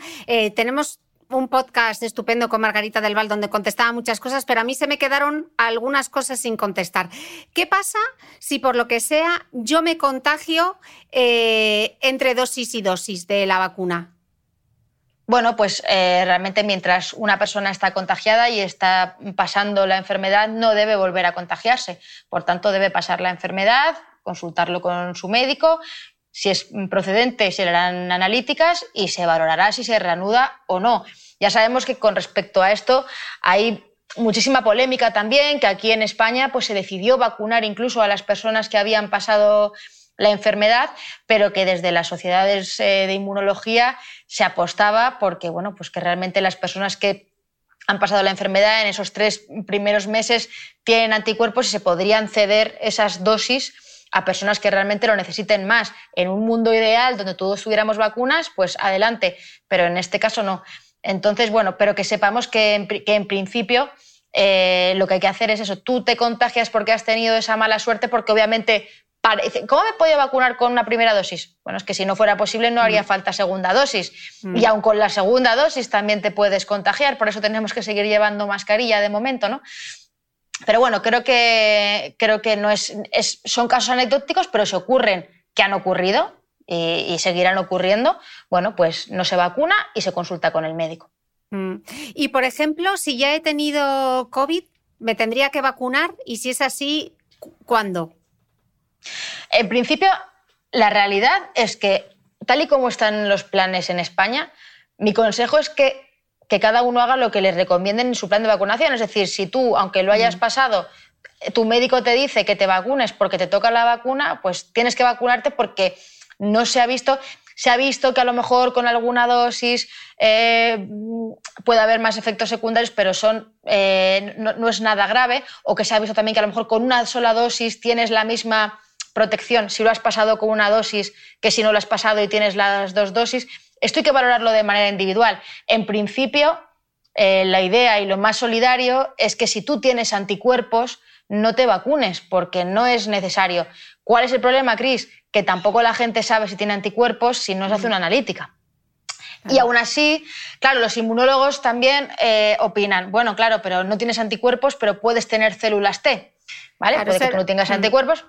tenemos un podcast estupendo con Margarita del Val donde contestaba muchas cosas, pero a mí se me quedaron algunas cosas sin contestar. ¿Qué pasa si por lo que sea yo me contagio eh, entre dosis y dosis de la vacuna? Bueno, pues eh, realmente mientras una persona está contagiada y está pasando la enfermedad, no debe volver a contagiarse. Por tanto, debe pasar la enfermedad, consultarlo con su médico si es procedente, se harán analíticas y se valorará si se reanuda o no. Ya sabemos que con respecto a esto hay muchísima polémica también, que aquí en España pues, se decidió vacunar incluso a las personas que habían pasado la enfermedad, pero que desde las sociedades eh, de inmunología se apostaba porque bueno, pues que realmente las personas que han pasado la enfermedad en esos tres primeros meses tienen anticuerpos y se podrían ceder esas dosis a personas que realmente lo necesiten más. En un mundo ideal donde todos tuviéramos vacunas, pues adelante, pero en este caso no. Entonces, bueno, pero que sepamos que en, principio eh, lo que hay que hacer es eso. Tú te contagias porque has tenido esa mala suerte, porque obviamente parece. ¿Cómo me puedo vacunar con una primera dosis? Bueno, es que si no fuera posible no haría mm. falta segunda dosis. Mm. Y aun con la segunda dosis también te puedes contagiar, por eso tenemos que seguir llevando mascarilla de momento, ¿no? Pero bueno, creo que, creo que no es, son casos anecdóticos, pero se ocurren, que han ocurrido y, seguirán ocurriendo, bueno, pues no se vacuna y se consulta con el médico. Mm. Y, por ejemplo, si ya he tenido COVID, ¿me tendría que vacunar? Y si es así, ¿cuándo? En principio, la realidad es que, tal y como están los planes en España, mi consejo es que que cada uno haga lo que le recomienden en su plan de vacunación. Es decir, si tú, aunque lo hayas mm. pasado, tu médico te dice que te vacunes porque te toca la vacuna, pues tienes que vacunarte porque no se ha visto. Se ha visto que a lo mejor con alguna dosis eh, puede haber más efectos secundarios, pero son, eh, no, es nada grave. O que se ha visto también que a lo mejor con una sola dosis tienes la misma protección si lo has pasado con una dosis que si no lo has pasado y tienes las dos dosis. Esto hay que valorarlo de manera individual. En principio, eh, la idea y lo más solidario es que si tú tienes anticuerpos, no te vacunes, porque no es necesario. ¿Cuál es el problema, Cris? Que tampoco la gente sabe si tiene anticuerpos si no se hace una analítica. Y aún así, claro, los inmunólogos también eh, opinan, bueno, claro, pero no tienes anticuerpos, pero puedes tener células T, ¿vale? Puede que tú no tengas anticuerpos,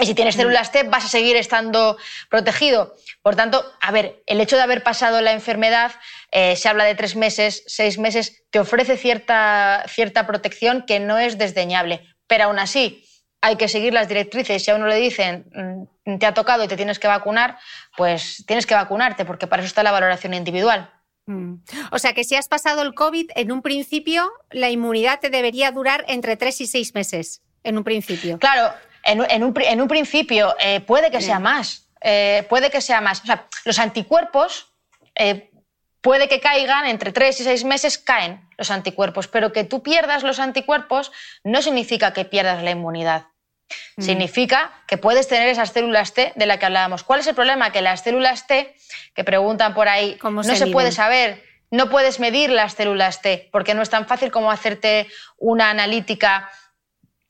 Y si tienes células T, vas a seguir estando protegido. Por tanto, a ver, el hecho de haber pasado la enfermedad, eh, se habla de tres meses, seis meses, te ofrece cierta, cierta protección que no es desdeñable. Pero aún así, hay que seguir las directrices. Si a uno le dicen, mm, te ha tocado y te tienes que vacunar, pues tienes que vacunarte, porque para eso está la valoración individual. Mm. O sea que si has pasado el COVID, en un principio la inmunidad te debería durar entre tres y seis meses, en un principio. Claro, en, un, principio eh, puede que sea más, eh, puede que sea más. O sea, los anticuerpos eh, puede que caigan entre tres y seis meses, caen los anticuerpos, pero que tú pierdas los anticuerpos no significa que pierdas la inmunidad. Mm. Significa que puedes tener esas células T de las que hablábamos. ¿Cuál es el problema? Que las células T, que preguntan por ahí, no se, se puede saber, no puedes medir las células T, porque no es tan fácil como hacerte una analítica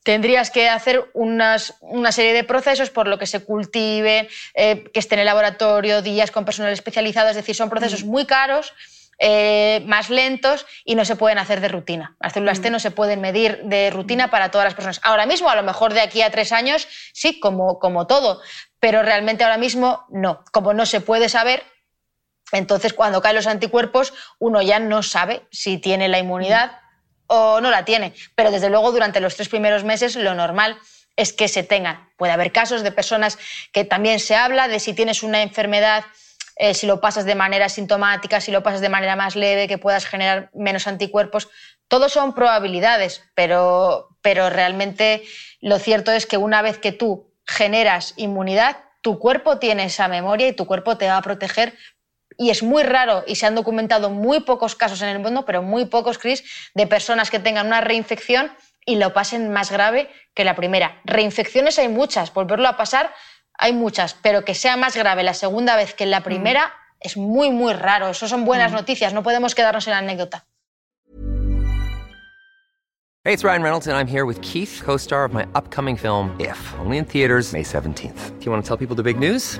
tendrías que hacer una serie de procesos por lo que se cultiven, eh, que esté en el laboratorio, días con personal especializado, es decir, son procesos mm. muy caros. Eh, más lentos y no se pueden hacer de rutina. Las células T mm. no se pueden medir de rutina mm. para todas las personas. Ahora mismo, a lo mejor de aquí a tres años, sí, como, como todo, pero realmente ahora mismo no. Como no se puede saber, entonces cuando caen los anticuerpos, uno ya no sabe si tiene la inmunidad o no la tiene. Pero desde luego durante los tres primeros meses lo normal es que se tengan. Puede haber casos de personas que también se habla de si tienes una enfermedad, eh, si lo pasas de manera sintomática, si lo pasas de manera más leve, que puedas generar menos anticuerpos. Todo son probabilidades, pero, pero realmente lo cierto es que una vez que tú generas inmunidad, tu cuerpo tiene esa memoria y tu cuerpo te va a proteger y es muy raro y se han documentado muy pocos casos en el mundo, pero muy pocos, Chris, de personas que tengan una reinfección y lo pasen más grave que la primera. Reinfecciones hay muchas, volverlo a pasar hay muchas, pero que sea más grave la segunda vez que la primera mm. es muy, muy raro. Eso son buenas mm. noticias, no podemos quedarnos en la anécdota. Hey, it's Ryan Reynolds and I'm here with Keith, co-star of my upcoming film If, only in theaters May 17th. Do you want to tell people the big news?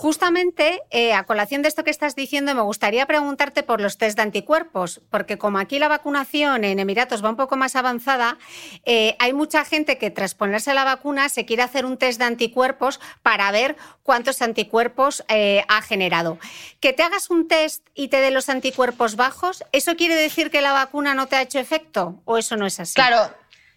Justamente, eh, a colación de esto que estás diciendo, me gustaría preguntarte por los test de anticuerpos, porque como aquí la vacunación en Emiratos va un poco más avanzada, eh, hay mucha gente que tras ponerse la vacuna se quiere hacer un test de anticuerpos para ver cuántos anticuerpos eh, ha generado. Que te hagas un test y te dé los anticuerpos bajos, ¿eso quiere decir que la vacuna no te ha hecho efecto o eso no es así? Claro,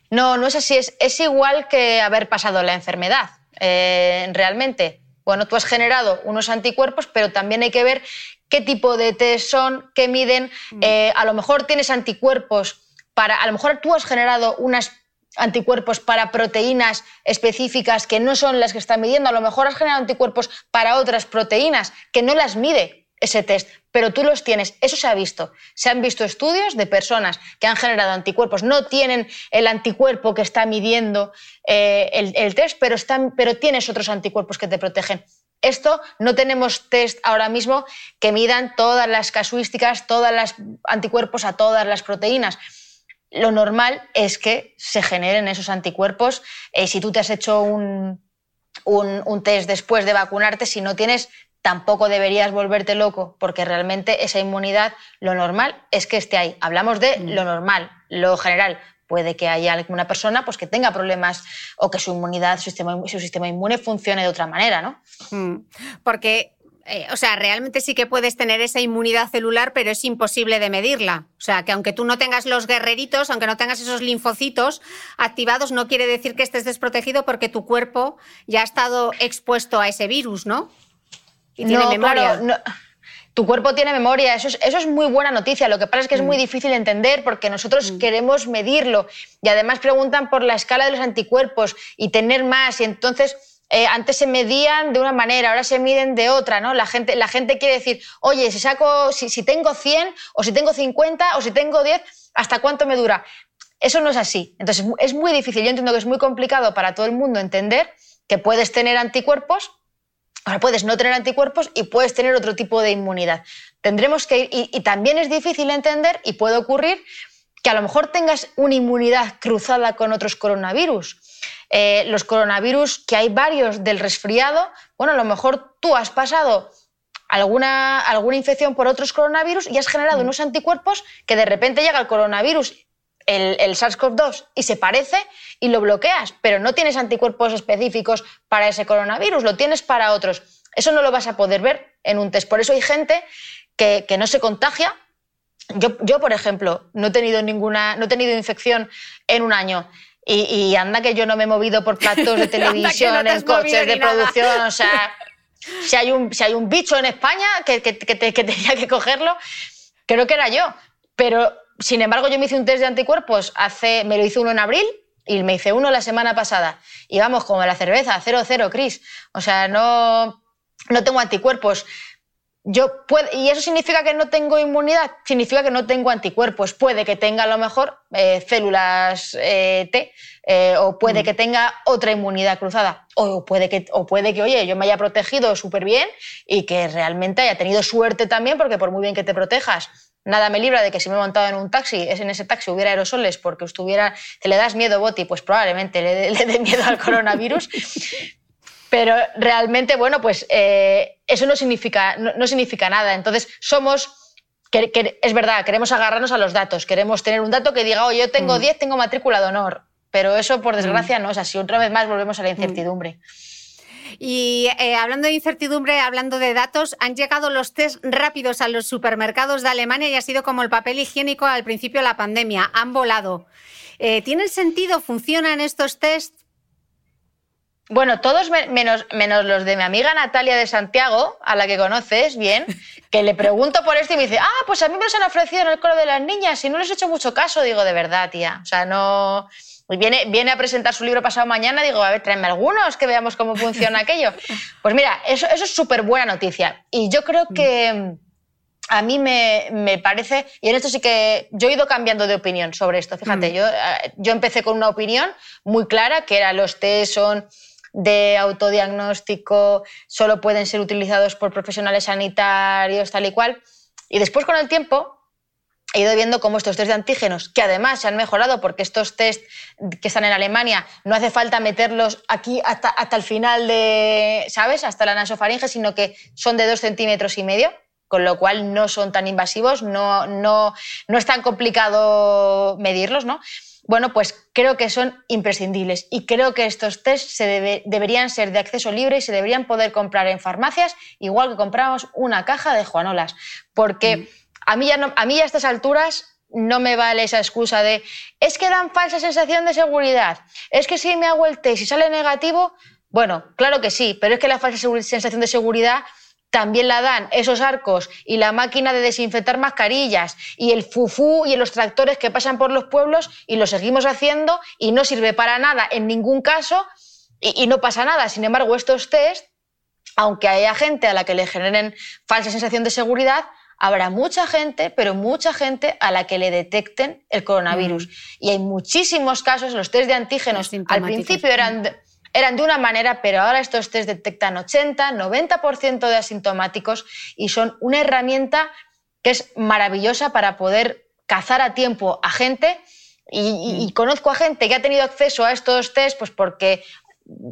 no, no es así. Es, es igual que haber pasado la enfermedad, realmente bueno, tú has generado unos anticuerpos, pero también hay que ver qué tipo de test son, qué miden. Mm. Eh, a lo mejor tienes anticuerpos para, a lo mejor tú has generado unos anticuerpos para proteínas específicas que no son las que están midiendo, a lo mejor has generado anticuerpos para otras proteínas que no las mide ese test, pero tú los tienes. Eso se ha visto. Se han visto estudios de personas que han generado anticuerpos. No tienen el anticuerpo que está midiendo eh, el, test, pero, tienes otros anticuerpos que te protegen. Esto no tenemos test ahora mismo que midan todas las casuísticas, todos los anticuerpos a todas las proteínas. Lo normal es que se generen esos anticuerpos. Eh, si tú te has hecho un, un, test después de vacunarte, si no tienes tampoco deberías volverte loco, porque realmente esa inmunidad, lo normal es que esté ahí. Hablamos de mm. lo normal, lo general. Puede que haya alguna persona pues, que tenga problemas o que su inmunidad, su sistema, su sistema inmune funcione de otra manera, ¿no? Mm. Porque eh, o sea, realmente sí que puedes tener esa inmunidad celular, pero es imposible de medirla. O sea, que aunque tú no tengas los guerreritos, aunque no tengas esos linfocitos activados, no quiere decir que estés desprotegido porque tu cuerpo ya ha estado expuesto a ese virus, ¿no? Y tiene memoria. Tu cuerpo tiene memoria, eso es, eso es, muy buena noticia. Lo que pasa es que es muy mm. difícil de entender porque nosotros mm. queremos medirlo y además preguntan por la escala de los anticuerpos y tener más. Y entonces eh, antes se medían de una manera, ahora se miden de otra, ¿no? La gente, la gente quiere decir, oye, si saco, si, si tengo 100 o si tengo 50 o si tengo 10, ¿hasta cuánto me dura? Eso no es así. Entonces es muy difícil. Yo entiendo que es muy complicado para todo el mundo entender que puedes tener anticuerpos Ahora puedes no tener anticuerpos y puedes tener otro tipo de inmunidad. Tendremos que ir, y, también es difícil entender y puede ocurrir que a lo mejor tengas una inmunidad cruzada con otros coronavirus. Eh, los coronavirus, que hay varios del resfriado, bueno, a lo mejor tú has pasado alguna, alguna infección por otros coronavirus y has generado mm. unos anticuerpos que de repente llega el coronavirus el, SARS-CoV-2 y se parece y lo bloqueas, pero no tienes anticuerpos específicos para ese coronavirus, lo tienes para otros. Eso no lo vas a poder ver en un test. Por eso hay gente que, no se contagia. Yo, yo, por ejemplo, no he tenido ninguna, no he tenido infección en un año. Y, anda que yo no me he movido por platos de televisión, en coches de producción, o sea, si hay un, si hay un bicho en España que, que, que tenía que cogerlo, creo que era yo. Pero sin embargo, yo me hice un test de anticuerpos hace, me lo hice uno en abril y me hice uno la semana pasada. Y vamos, como la cerveza, cero, cero, Cris. O sea, no, no tengo anticuerpos. Yo puedo, ¿Y eso significa que no tengo inmunidad? Significa que no tengo anticuerpos. Puede que tenga a lo mejor eh, células eh, T eh, o puede mm. que tenga otra inmunidad cruzada. O puede, que, o puede que, oye, yo me haya protegido súper bien y que realmente haya tenido suerte también, porque por muy bien que te protejas, Nada me libra de que si me he montado en un taxi, es en ese taxi hubiera aerosoles porque estuviera, te le das miedo, Boti, pues probablemente le, dé miedo al coronavirus. Pero realmente, bueno, pues eh, eso no significa, no, significa nada. Entonces, somos, que, es verdad, queremos agarrarnos a los datos, queremos tener un dato que diga, oh, yo tengo 10, mm. tengo matrícula de honor. Pero eso, por desgracia, mm. no es así. Otra vez más volvemos a la mm. Y eh, hablando de incertidumbre, hablando de datos, han llegado los test rápidos a los supermercados de Alemania y ha sido como el papel higiénico al principio de la pandemia. Han volado. Eh, ¿Tienen sentido? ¿Funcionan estos test? Bueno, todos menos, menos los de mi amiga Natalia de Santiago, a la que conoces bien, que le pregunto por esto y me dice, ah, pues a mí me los han ofrecido en el coro de las niñas y no les he hecho mucho caso. Digo, de verdad, tía. O sea, no. Viene, viene a presentar su libro pasado mañana, digo, a ver, tráeme algunos que veamos cómo funciona aquello. Pues mira, eso, eso es súper buena noticia. Y yo creo que a mí me, me, parece, y en esto sí que yo he ido cambiando de opinión sobre esto. Fíjate, mm. yo, eh, yo empecé con una opinión muy clara, que era los test son de autodiagnóstico, solo pueden ser utilizados por profesionales sanitarios, tal y cual. Y después con el tiempo he ido viendo cómo estos test de antígenos, que además se han mejorado porque estos test que están en Alemania no hace falta meterlos aquí hasta, hasta el final de, ¿sabes? Hasta la nasofaringe, sino que son de dos centímetros y medio, con lo cual no son tan invasivos, no, no, no es tan complicado medirlos, ¿no? Bueno, pues creo que son imprescindibles y creo que estos test se deberían ser de acceso libre y se deberían poder comprar en farmacias, igual que compramos una caja de Juanolas, porque... Mm. A mí, ya a mí a estas alturas no me vale esa excusa de es que dan falsa sensación de seguridad, es que si me hago el test y sale negativo, bueno, claro que sí, pero es que la falsa sensación de seguridad también la dan esos arcos y la máquina de desinfectar mascarillas y el fufú y los tractores que pasan por los pueblos y lo seguimos haciendo y no sirve para nada en ningún caso y, y no pasa nada. Sin embargo, estos test, aunque haya gente a la que le generen falsa sensación de seguridad, habrá mucha gente, pero mucha gente a la que le detecten el coronavirus. Mm. Y hay muchísimos casos, los test de antígenos al principio eran de, eran de una manera, pero ahora estos test detectan 80, 90% de asintomáticos y son una herramienta que es maravillosa para poder cazar a tiempo a gente. Y, y, mm. conozco a gente que ha tenido acceso a estos test pues porque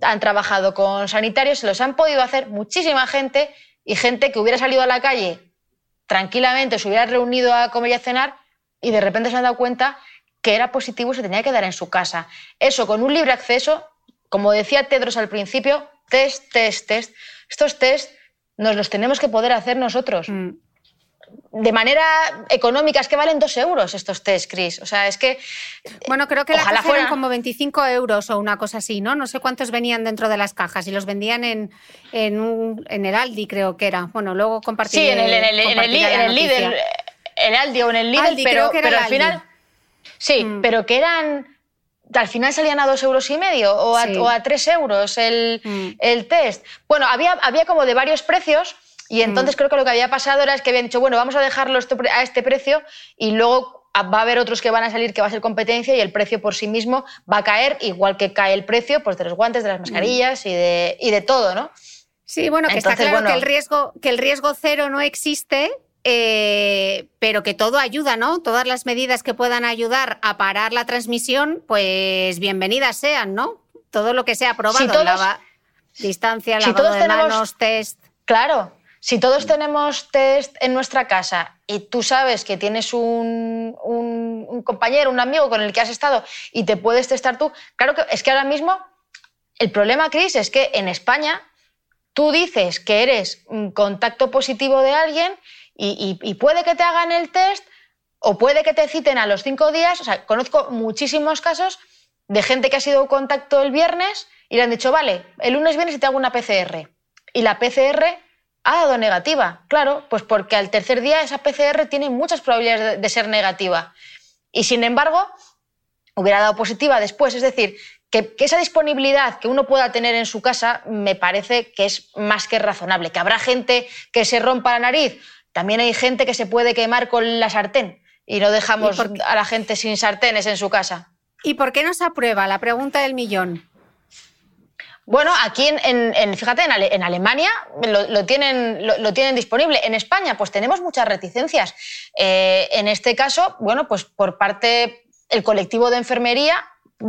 han trabajado con sanitarios, se los han podido hacer muchísima gente y gente que hubiera salido a la calle tranquilamente se hubiera reunido a comer y a cenar y de repente se han dado cuenta que era positivo y se tenía que dar en su casa. Eso con un libre acceso, como decía Tedros al principio, test, test, test. Estos test nos los tenemos que poder hacer nosotros. Mm de manera económica, es que valen dos euros estos test, Chris. O sea, es que. Bueno, creo que la caja fueran como 25 euros o una cosa así, ¿no? No sé cuántos venían dentro de las cajas y los vendían en, en, un, en el Aldi, creo que era. Bueno, luego compartí. Sí, en el, en el, en el, en el Lidl, el Aldi o en el Lidl, pero, pero al final. Sí, mm. pero que eran. Al final salían a dos euros y medio o a, o a tres euros el, mm. el test. Bueno, había, había como de varios precios y entonces mm. creo que lo que había pasado era es que habían dicho, bueno, vamos a dejarlo a este precio y luego va a haber otros que van a salir que va a ser competencia y el precio por sí mismo va a caer, igual que cae el precio pues, de los guantes, de las mm. mascarillas y, de, y de todo, ¿no? Sí, bueno, que está claro que, el riesgo, que el riesgo cero no existe, eh, pero que todo ayuda, ¿no? Todas las medidas que puedan ayudar a parar la transmisión, pues bienvenidas sean, ¿no? Todo lo que sea aprobado, la distancia, lavado de manos, test. Claro, si todos tenemos test en nuestra casa y tú sabes que tienes un, un, compañero, un amigo con el que has estado y te puedes testar tú, claro que es que ahora mismo el problema, Cris, es que en España tú dices que eres un contacto positivo de alguien y, puede que te hagan el test o puede que te citen a los cinco días. O sea, conozco muchísimos casos de gente que ha sido contacto el viernes y le han dicho, vale, el lunes vienes y te hago una PCR. Y la PCR ha dado negativa. Claro, pues porque al tercer día esa PCR tiene muchas probabilidades de ser negativa. Y sin embargo, hubiera dado positiva después. Es decir, que, esa disponibilidad que uno pueda tener en su casa me parece que es más que razonable. Que habrá gente que se rompa la nariz, también hay gente que se puede quemar con la sartén y no dejamos a la gente sin sartenes en su casa. ¿Y por qué no se aprueba? La pregunta del millón. Bueno, aquí en, fíjate, en, Alemania lo, tienen, disponible. En España, pues tenemos muchas reticencias. Eh, en este caso, bueno, pues por parte del colectivo de enfermería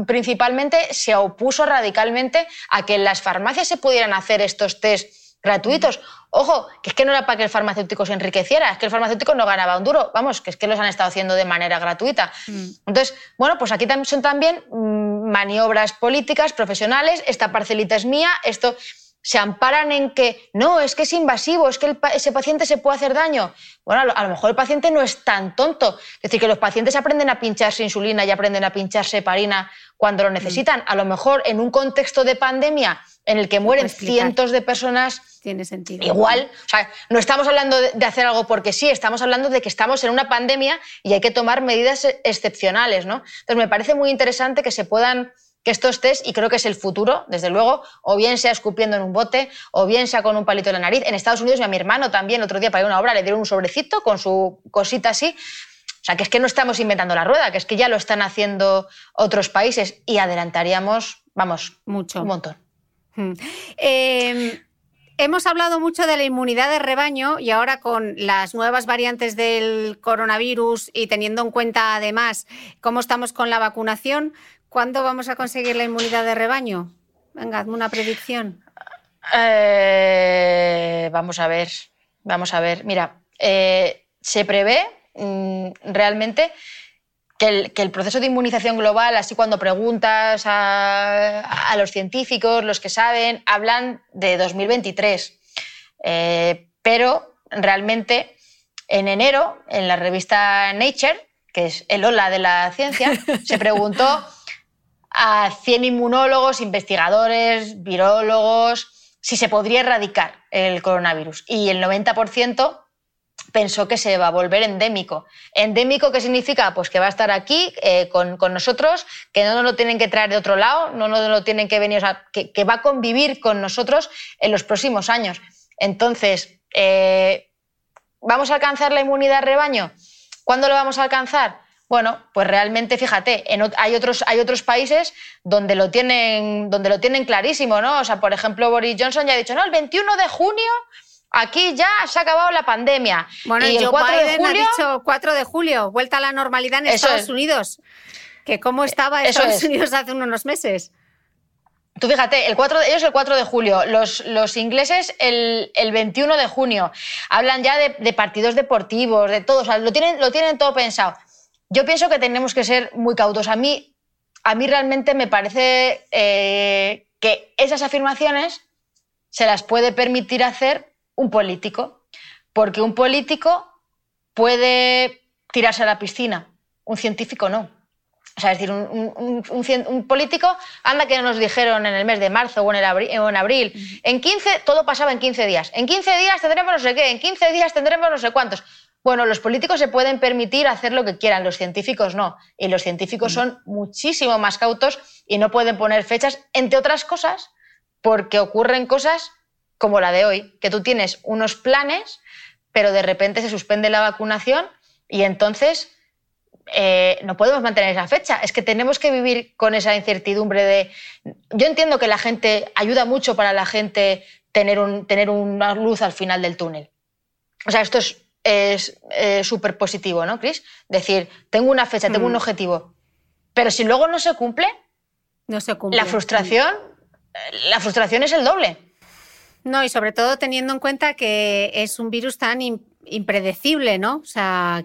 principalmente se opuso radicalmente a que en las farmacias se pudieran hacer estos test gratuitos. Ojo, que es que no era para que el farmacéutico se enriqueciera, es que el farmacéutico no ganaba un duro, vamos, que es que los han estado haciendo de manera gratuita. Mm. Entonces, bueno, pues aquí son también mm, maniobras políticas, profesionales, esta parcelita es mía, esto se amparan en que no, es que es invasivo, es que ese paciente se puede hacer daño. Bueno, a lo, mejor el paciente no es tan tonto. Es decir, que los pacientes aprenden a pincharse insulina y aprenden a pincharse parina cuando lo mm. necesitan. A lo mejor en un contexto de pandemia en el que mueren cientos de personas. Tiene sentido. Igual, o sea, no estamos hablando de hacer algo porque sí, estamos hablando de que estamos en una pandemia y hay que tomar medidas excepcionales, ¿no? Entonces me parece muy interesante que se puedan que estos test, y creo que es el futuro, desde luego, o bien sea escupiendo en un bote, o bien sea con un palito en la nariz. En Estados Unidos, a mi hermano también, otro día para ir a una obra, le dieron un sobrecito con su cosita así. O sea, que es que no estamos inventando la rueda, que es que ya lo están haciendo otros países y adelantaríamos, vamos, Mucho. un montón. Hmm. Em, hemos hablado mucho de la inmunidad de rebaño y ahora con las nuevas variantes del coronavirus y teniendo en cuenta además cómo estamos con la vacunación, ¿Cuándo vamos a conseguir la inmunidad de rebaño? Venga, hazme una predicción. Eh, vamos a ver, vamos a ver. Mira, eh, se prevé mm, realmente que el, proceso de inmunización global, así cuando preguntas a, los científicos, los que saben, hablan de 2023. Eh, pero realmente en enero, en la revista Nature, que es el ola de la ciencia, se preguntó a 100 inmunólogos, investigadores, virólogos, si se podría erradicar el coronavirus. Y el 90% pensó que se va a volver endémico. ¿Endémico qué significa? Pues que va a estar aquí eh, con, nosotros, que no nos lo tienen que traer de otro lado, no nos lo tienen que venir, que, va a convivir con nosotros en los próximos años. Entonces, eh, ¿vamos a alcanzar la inmunidad rebaño? ¿Cuándo lo vamos a alcanzar? Bueno, pues realmente, fíjate, hay, otros, hay otros países donde lo, tienen, donde lo tienen clarísimo, ¿no? O sea, por ejemplo, Boris Johnson ya ha dicho, no, el 21 de junio aquí ya se ha acabado la pandemia. Bueno, y el 4 de julio, ha dicho 4 de julio, vuelta a la normalidad en Estados Unidos. Que cómo estaba Estados Unidos hace unos meses. Tú fíjate, el 4 ellos el 4 de julio, los, los ingleses el, el, 21 de junio. Hablan ya de, partidos deportivos, de todo, o sea, lo tienen, lo tienen todo pensado. Yo pienso que tenemos que ser muy cautos. A mí, a mí realmente me parece eh, que esas afirmaciones se las puede permitir hacer un político, porque un político puede tirarse a la piscina, un científico no. O sea, es decir, un, político, anda que nos dijeron en el mes de marzo o en, o en abril, en 15, todo pasaba en 15 días. En 15 días tendremos no sé qué, en 15 días tendremos no sé cuántos. Bueno, los políticos se pueden permitir hacer lo que quieran, los científicos no. Y los científicos mm. son muchísimo más cautos y no pueden poner fechas, entre otras cosas, porque ocurren cosas como la de hoy, que tú tienes unos planes, pero de repente se suspende la vacunación y entonces eh, no podemos mantener esa fecha. Es que tenemos que vivir con esa incertidumbre de... Yo entiendo que la gente, ayuda mucho para la gente tener, un, tener una luz al final del túnel. O sea, esto es es súper positivo, ¿no, Cris? Decir, tengo una fecha, tengo un mm. objetivo, pero si luego no se cumple, no se cumple. La frustración, la frustración es el doble. No, y sobre todo teniendo en cuenta que es un virus tan impredecible, ¿no? O sea,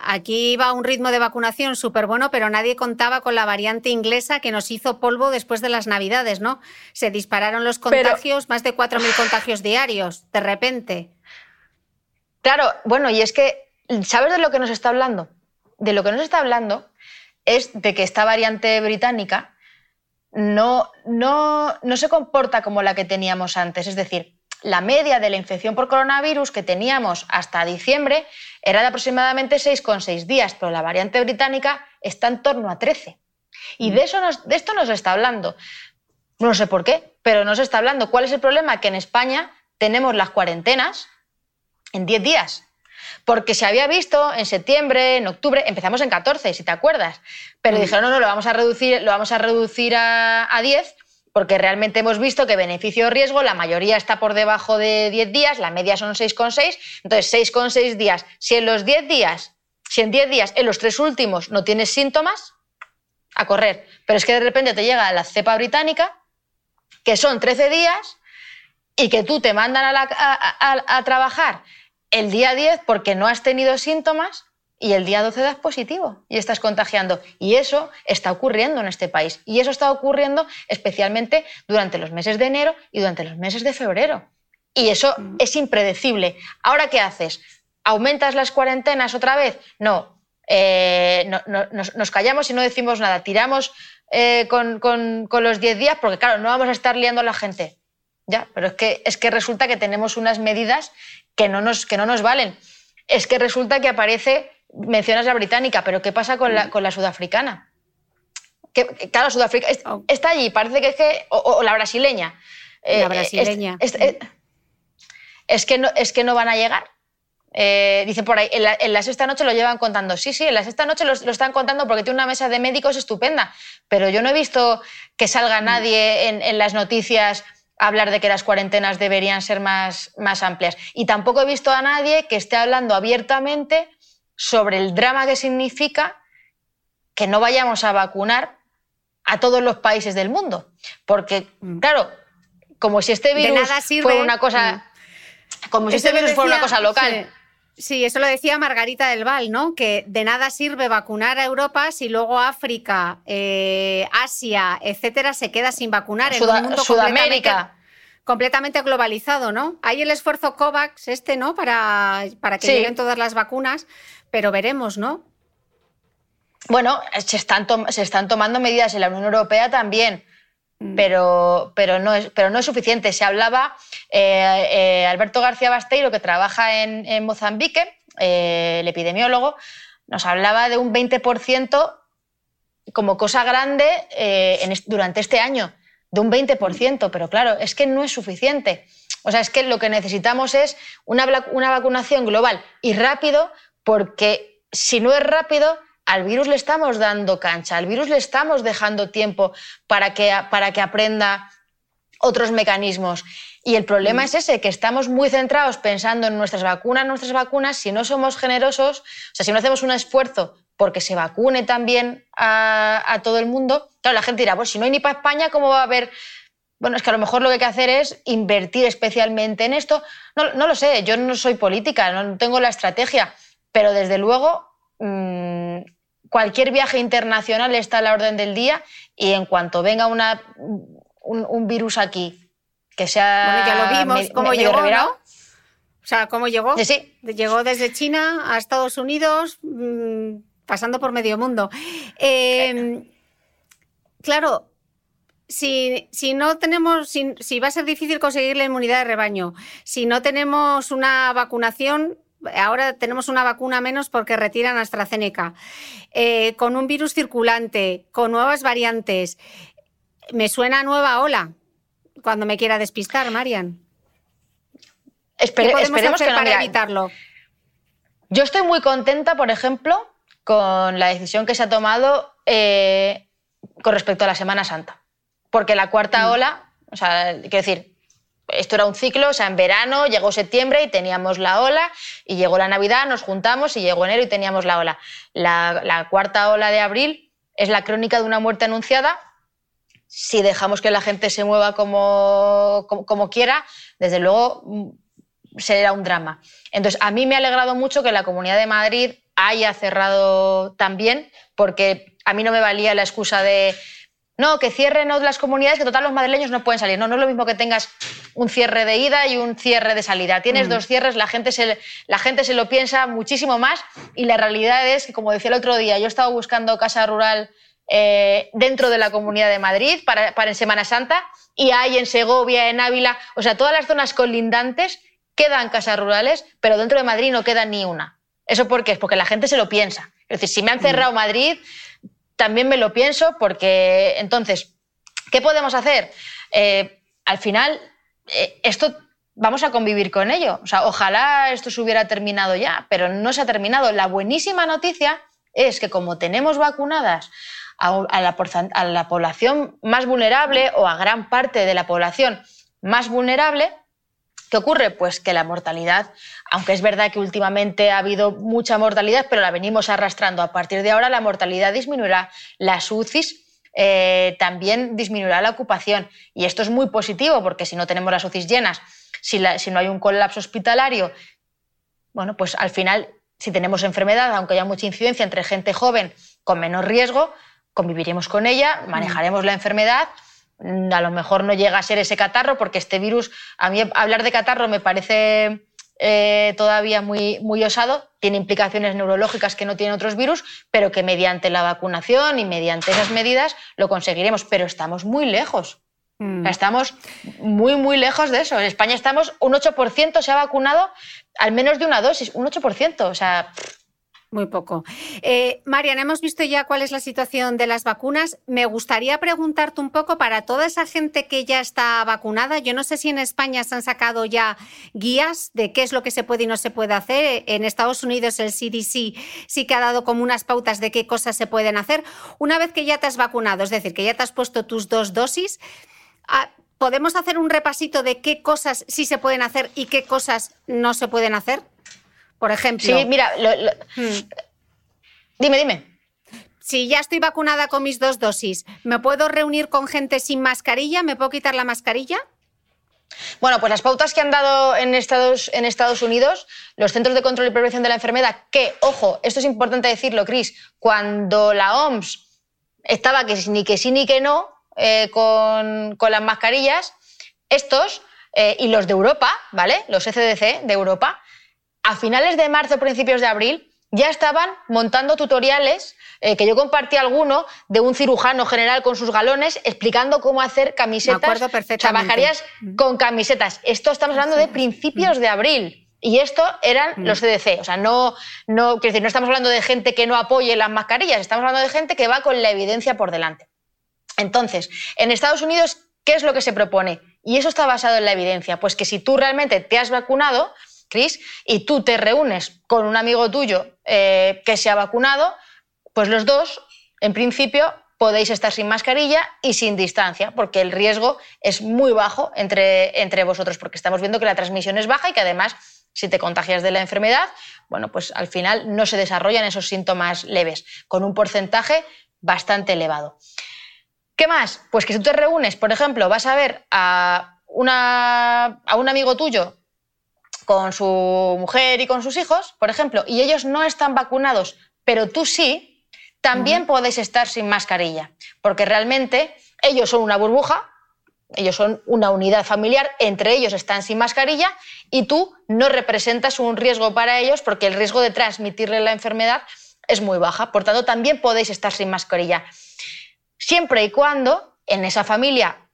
aquí iba un ritmo de vacunación súper bueno, pero nadie contaba con la variante inglesa que nos hizo polvo después de las Navidades, ¿no? Se dispararon los contagios, más de 4.000 contagios diarios, de repente. Claro, bueno, y es que, ¿sabes de lo que nos está hablando? De lo que nos está hablando es de que esta variante británica no, no, no se comporta como la que teníamos antes. Es decir, la media de la infección por coronavirus que teníamos hasta diciembre era de aproximadamente 6,6 días, pero la variante británica está en torno a 13. Y de, eso de esto nos está hablando. No sé por qué, pero nos está hablando. ¿Cuál es el problema? Que en España tenemos las cuarentenas en 10 días. Porque se había visto en septiembre, en octubre, empezamos en 14, si te acuerdas, pero mm. dijeron, no, no, lo vamos a reducir, lo vamos a, reducir a, 10 porque realmente hemos visto que beneficio-riesgo, la mayoría está por debajo de 10 días, la media son 6,6, entonces 6,6 días. Si en los 10 días, si en 10 días, en los tres últimos no tienes síntomas, a correr. Pero es que de repente te llega la cepa británica, que son 13 días, y que tú te mandan a trabajar el día 10 porque no has tenido síntomas y el día 12 das positivo y estás contagiando. Y eso está ocurriendo en este país. Y eso está ocurriendo especialmente durante los meses de enero y durante los meses de febrero. Y eso mm. es impredecible. Ahora, ¿qué haces? ¿Aumentas las cuarentenas otra vez? No. Eh, nos, callamos y no decimos nada. Tiramos eh, con, con, los 10 días porque, claro, no vamos a estar liando a la gente. Ya, pero es que, es que resulta que tenemos unas medidas que no nos, que no nos valen. Es que resulta que aparece, mencionas la británica, pero ¿qué pasa con la, con la sudafricana? Que, claro, Sudáfrica oh. está allí, parece que es que. O, la brasileña. La eh, brasileña. Es, que, no, es que no van a llegar. Eh, dice por ahí, en la, sexta noche lo llevan contando. Sí, sí, en la sexta noche lo, están contando porque tiene una mesa de médicos estupenda. Pero yo no he visto que salga nadie en, en las noticias hablar de que las cuarentenas deberían ser más, más amplias. Y tampoco he visto a nadie que esté hablando abiertamente sobre el drama que significa que no vayamos a vacunar a todos los países del mundo. Porque, mm. claro, como si este virus fuera una cosa. Como si este virus fuera una cosa local. Sí, eso lo decía Margarita del Val, ¿no? Que de nada sirve vacunar a Europa si luego África, eh, Asia, etcétera, se queda sin vacunar en un mundo Sudamérica. Completamente, globalizado, ¿no? Hay el esfuerzo COVAX, este, ¿no? Para, para que lleguen todas las vacunas, pero veremos, ¿no? Bueno, se están, se están tomando medidas en la Unión Europea también. Mm. Pero, pero, no es, pero no es suficiente. Se hablaba, eh, eh, Alberto García Basteiro, que trabaja en, Mozambique, eh, el epidemiólogo, nos hablaba de un 20% como cosa grande durante este año, de un 20%, pero claro, es que no es suficiente. O sea, es que lo que necesitamos es una, una vacunación global y rápido, porque si no es rápido, al virus le estamos dando cancha, al virus le estamos dejando tiempo para que, para que aprenda otros mecanismos. Y el problema mm. es ese, que estamos muy centrados pensando en nuestras vacunas, nuestras vacunas, si no somos generosos, o sea, si no hacemos un esfuerzo porque se vacune también a, todo el mundo, claro, la gente dirá, pues si no hay ni para España, ¿cómo va a haber...? Bueno, es que a lo mejor lo que hay que hacer es invertir especialmente en esto. No, no lo sé, yo no soy política, no tengo la estrategia, pero desde luego mm, cualquier viaje internacional está a la orden del día y en cuanto venga una, un, virus aquí que sea... Bueno, ya lo vimos, cómo llegó, ¿no? O sea, ¿cómo llegó? Sí, sí. Llegó desde China a Estados Unidos, mm, pasando por medio mundo. Em, claro, si, si, no tenemos, si, si, va a ser difícil conseguir la inmunidad de rebaño, si no tenemos una vacunación, ahora tenemos una vacuna menos porque retiran AstraZeneca, eh, con un virus circulante, con nuevas variantes. Me suena nueva ola cuando me quiera despistar, Marian. esperemos que para evitarlo? Yo estoy muy contenta, por ejemplo, con la decisión que se ha tomado eh, con respecto a la Semana Santa. Porque la cuarta mm. ola, o sea, quiero decir, esto era un ciclo, o sea, en verano llegó septiembre y teníamos la ola, y llegó la Navidad, nos juntamos y llegó enero y teníamos la ola. La, cuarta ola de abril es la crónica de una muerte anunciada. Si dejamos que la gente se mueva como, como, quiera, desde luego mm, será un drama. Entonces, a mí me ha alegrado mucho que la Comunidad de Madrid haya cerrado también, porque a mí no me valía la excusa de no, que cierren las comunidades, que total los madrileños no pueden salir. No, no es lo mismo que tengas un cierre de ida y un cierre de salida. Tienes mm. dos cierres, la gente, se, la gente se lo piensa muchísimo más y la realidad es que, como decía el otro día, yo he estado buscando casa rural eh, dentro de la Comunidad de Madrid para, para en Semana Santa y hay en Segovia, en Ávila, o sea, todas las zonas colindantes quedan casas rurales, pero dentro de Madrid no queda ni una. ¿Eso por qué? Es porque la gente se lo piensa. Es decir, si me han cerrado mm. Madrid, también me lo pienso porque entonces, ¿qué podemos hacer? Eh, al final, esto vamos a convivir con ello. O sea, ojalá esto se hubiera terminado ya, pero no se ha terminado. La buenísima noticia es que como tenemos vacunadas a la población más vulnerable o a gran parte de la población más vulnerable, ¿Qué ocurre? Pues que la mortalidad, aunque es verdad que últimamente ha habido mucha mortalidad, pero la venimos arrastrando. A partir de ahora la mortalidad disminuirá, las UCIs eh, también disminuirá la ocupación. Y esto es muy positivo porque si no tenemos las UCIs llenas, si, no hay un colapso hospitalario, bueno, pues al final, si tenemos enfermedad, aunque haya mucha incidencia entre gente joven con menor riesgo, conviviremos con ella, manejaremos la enfermedad Mm, a lo mejor no llega a ser ese catarro, porque este virus, a mí hablar de catarro me parece eh, todavía muy, muy osado, tiene implicaciones neurológicas que no tienen otros virus, pero que mediante la vacunación y mediante esas medidas lo conseguiremos, pero estamos muy lejos. Mm. Estamos muy, muy lejos de eso. En España estamos, un 8% se ha vacunado al menos de una dosis, un 8%. O sea, muy poco. Eh, Mariana, hemos visto ya cuál es la situación de las vacunas. Me gustaría preguntarte un poco para toda esa gente que ya está vacunada. Yo no sé si en España se han sacado ya guías de qué es lo que se puede y no se puede hacer. En Estados Unidos el CDC sí que ha dado como unas pautas de qué cosas se pueden hacer. Una vez que ya te has vacunado, es decir, que ya te has puesto tus dos dosis, ah, ¿podemos hacer un repasito de qué cosas sí se pueden hacer y qué cosas no se pueden hacer? Por ejemplo. Sí, mira, hmm. dime, dime. Si ya estoy vacunada con mis dos dosis, ¿me puedo reunir con gente sin mascarilla? ¿Me puedo quitar la mascarilla? Bueno, pues las pautas que han dado en Estados, en Estados Unidos, los Centros de Control y Prevención de la Enfermedad, que, ojo, esto es importante decirlo, Cris, cuando la OMS estaba que ni que sí ni que no eh, con, las mascarillas, estos eh, y los de Europa, ¿vale? Los ECDC de Europa, a finales de marzo, principios de abril, ya estaban montando tutoriales, eh, que yo compartí alguno, de un cirujano general con sus galones explicando cómo hacer camisetas. Trabajarías con camisetas. Esto estamos hablando de principios de abril. Y esto eran los CDC. O sea, no, no, decir, no estamos hablando de gente que no apoye las mascarillas, estamos hablando de gente que va con la evidencia por delante. Entonces, en Estados Unidos, ¿qué es lo que se propone? Y eso está basado en la evidencia. Pues que si tú realmente te has vacunado, Cris, y tú te reúnes con un amigo tuyo eh, que se ha vacunado, pues los dos, en principio, podéis estar sin mascarilla y sin distancia, porque el riesgo es muy bajo entre, entre vosotros, porque estamos viendo que la transmisión es baja y que además, si te contagias de la enfermedad, bueno, pues al final no se desarrollan esos síntomas leves, con un porcentaje bastante elevado. ¿Qué más? Pues que si tú te reúnes, por ejemplo, vas a ver a, una, a un amigo tuyo con su mujer y con sus hijos, por ejemplo, y ellos no están vacunados, pero tú sí, también podéis estar sin mascarilla, porque realmente ellos son una burbuja, ellos son una unidad familiar, entre ellos están sin mascarilla y tú no representas un riesgo para ellos porque el riesgo de transmitirle la enfermedad es muy baja. Por tanto, también podéis estar sin mascarilla. Siempre y cuando en esa familia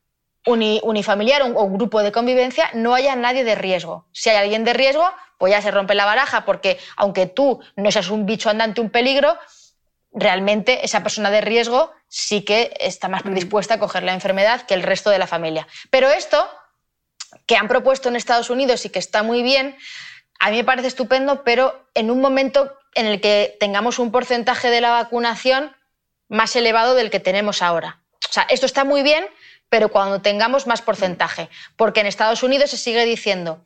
unifamiliar o un grupo de convivencia no haya nadie de riesgo. Si hay alguien de riesgo, pues ya se rompe la baraja, porque aunque tú no seas un bicho andante, un peligro, realmente esa persona de riesgo sí que está más mm. predispuesta a coger la enfermedad que el resto de la familia. Pero esto que han propuesto en Estados Unidos y que está muy bien, a mí me parece estupendo, pero en un momento en el que tengamos un porcentaje de la vacunación más elevado del que tenemos ahora. O sea, esto está muy bien, pero cuando tengamos más porcentaje, porque en Estados Unidos se sigue diciendo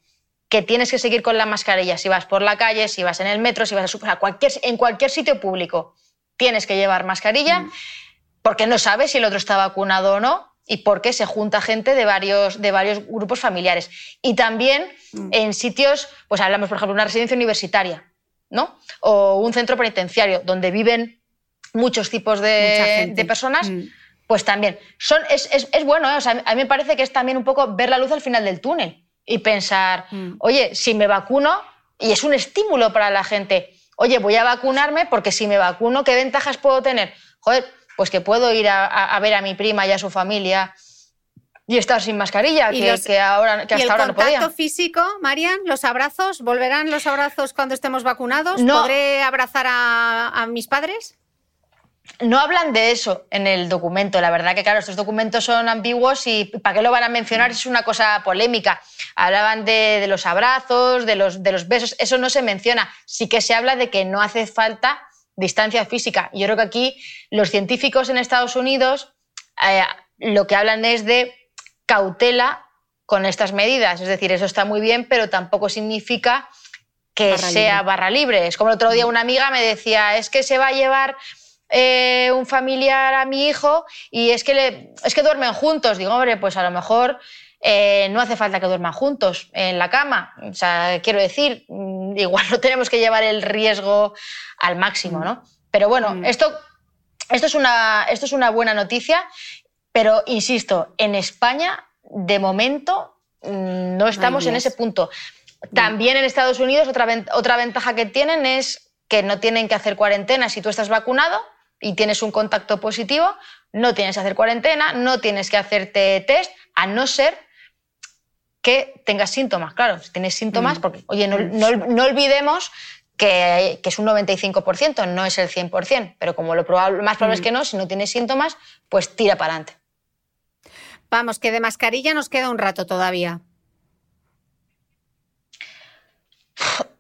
que tienes que seguir con la mascarilla si vas por la calle, si vas en el metro, si vas a, cualquier, en cualquier sitio público, tienes que llevar mascarilla, mm. porque no sabes si el otro está vacunado o no y porque se junta gente de varios, de varios grupos familiares. Y también mm. en sitios, pues hablamos, por ejemplo, una residencia universitaria, ¿no? O un centro penitenciario, donde viven muchos tipos de, personas. Mm pues también. Son, es, bueno, ¿eh? a mí me parece que es también un poco ver la luz al final del túnel y pensar, mm. oye, si me vacuno, y es un estímulo para la gente, oye, voy a vacunarme porque si me vacuno, ¿qué ventajas puedo tener? Joder, pues que puedo ir a, ver a mi prima y a su familia y estar sin mascarilla, que, ahora, que hasta ahora no podía. ¿El contacto físico, Marian? ¿Los abrazos? ¿Volverán los abrazos cuando estemos vacunados? ¿Podré abrazar a mis padres? No hablan de eso en el documento. La verdad que, claro, estos documentos son ambiguos y ¿para qué lo van a mencionar? Es una cosa polémica. Hablaban de, los abrazos, de los, de los, besos. Eso no se menciona. Sí que se habla de que no hace falta distancia física. Yo creo que aquí los científicos en Estados Unidos eh, lo que hablan es de cautela con estas medidas. Es decir, eso está muy bien, pero tampoco significa que sea barra libre. Es como el otro día una amiga me decía, es que se va a llevar eh, un familiar a mi hijo y es que, le, es que duermen juntos. Digo, hombre, pues a lo mejor eh, no hace falta que duerman juntos en la cama. O sea, quiero decir, mm, igual no tenemos que llevar el riesgo al máximo, ¿no? Pero bueno, mm. esto, esto, es una, esto es una buena noticia, pero insisto, en España, de momento, mm, no estamos en ese punto. También en Estados Unidos, otra, otra ventaja que tienen es que no tienen que hacer cuarentena si tú estás vacunado y tienes un contacto positivo, no tienes que hacer cuarentena, no tienes que hacerte test, a no ser que tengas síntomas. Claro, si tienes síntomas, mm. porque, oye, no, olvidemos que, es un 95%, no es el 100%, pero como lo, más probable es mm. que no, si no tienes síntomas, pues tira para adelante. Vamos, que de mascarilla nos queda un rato todavía.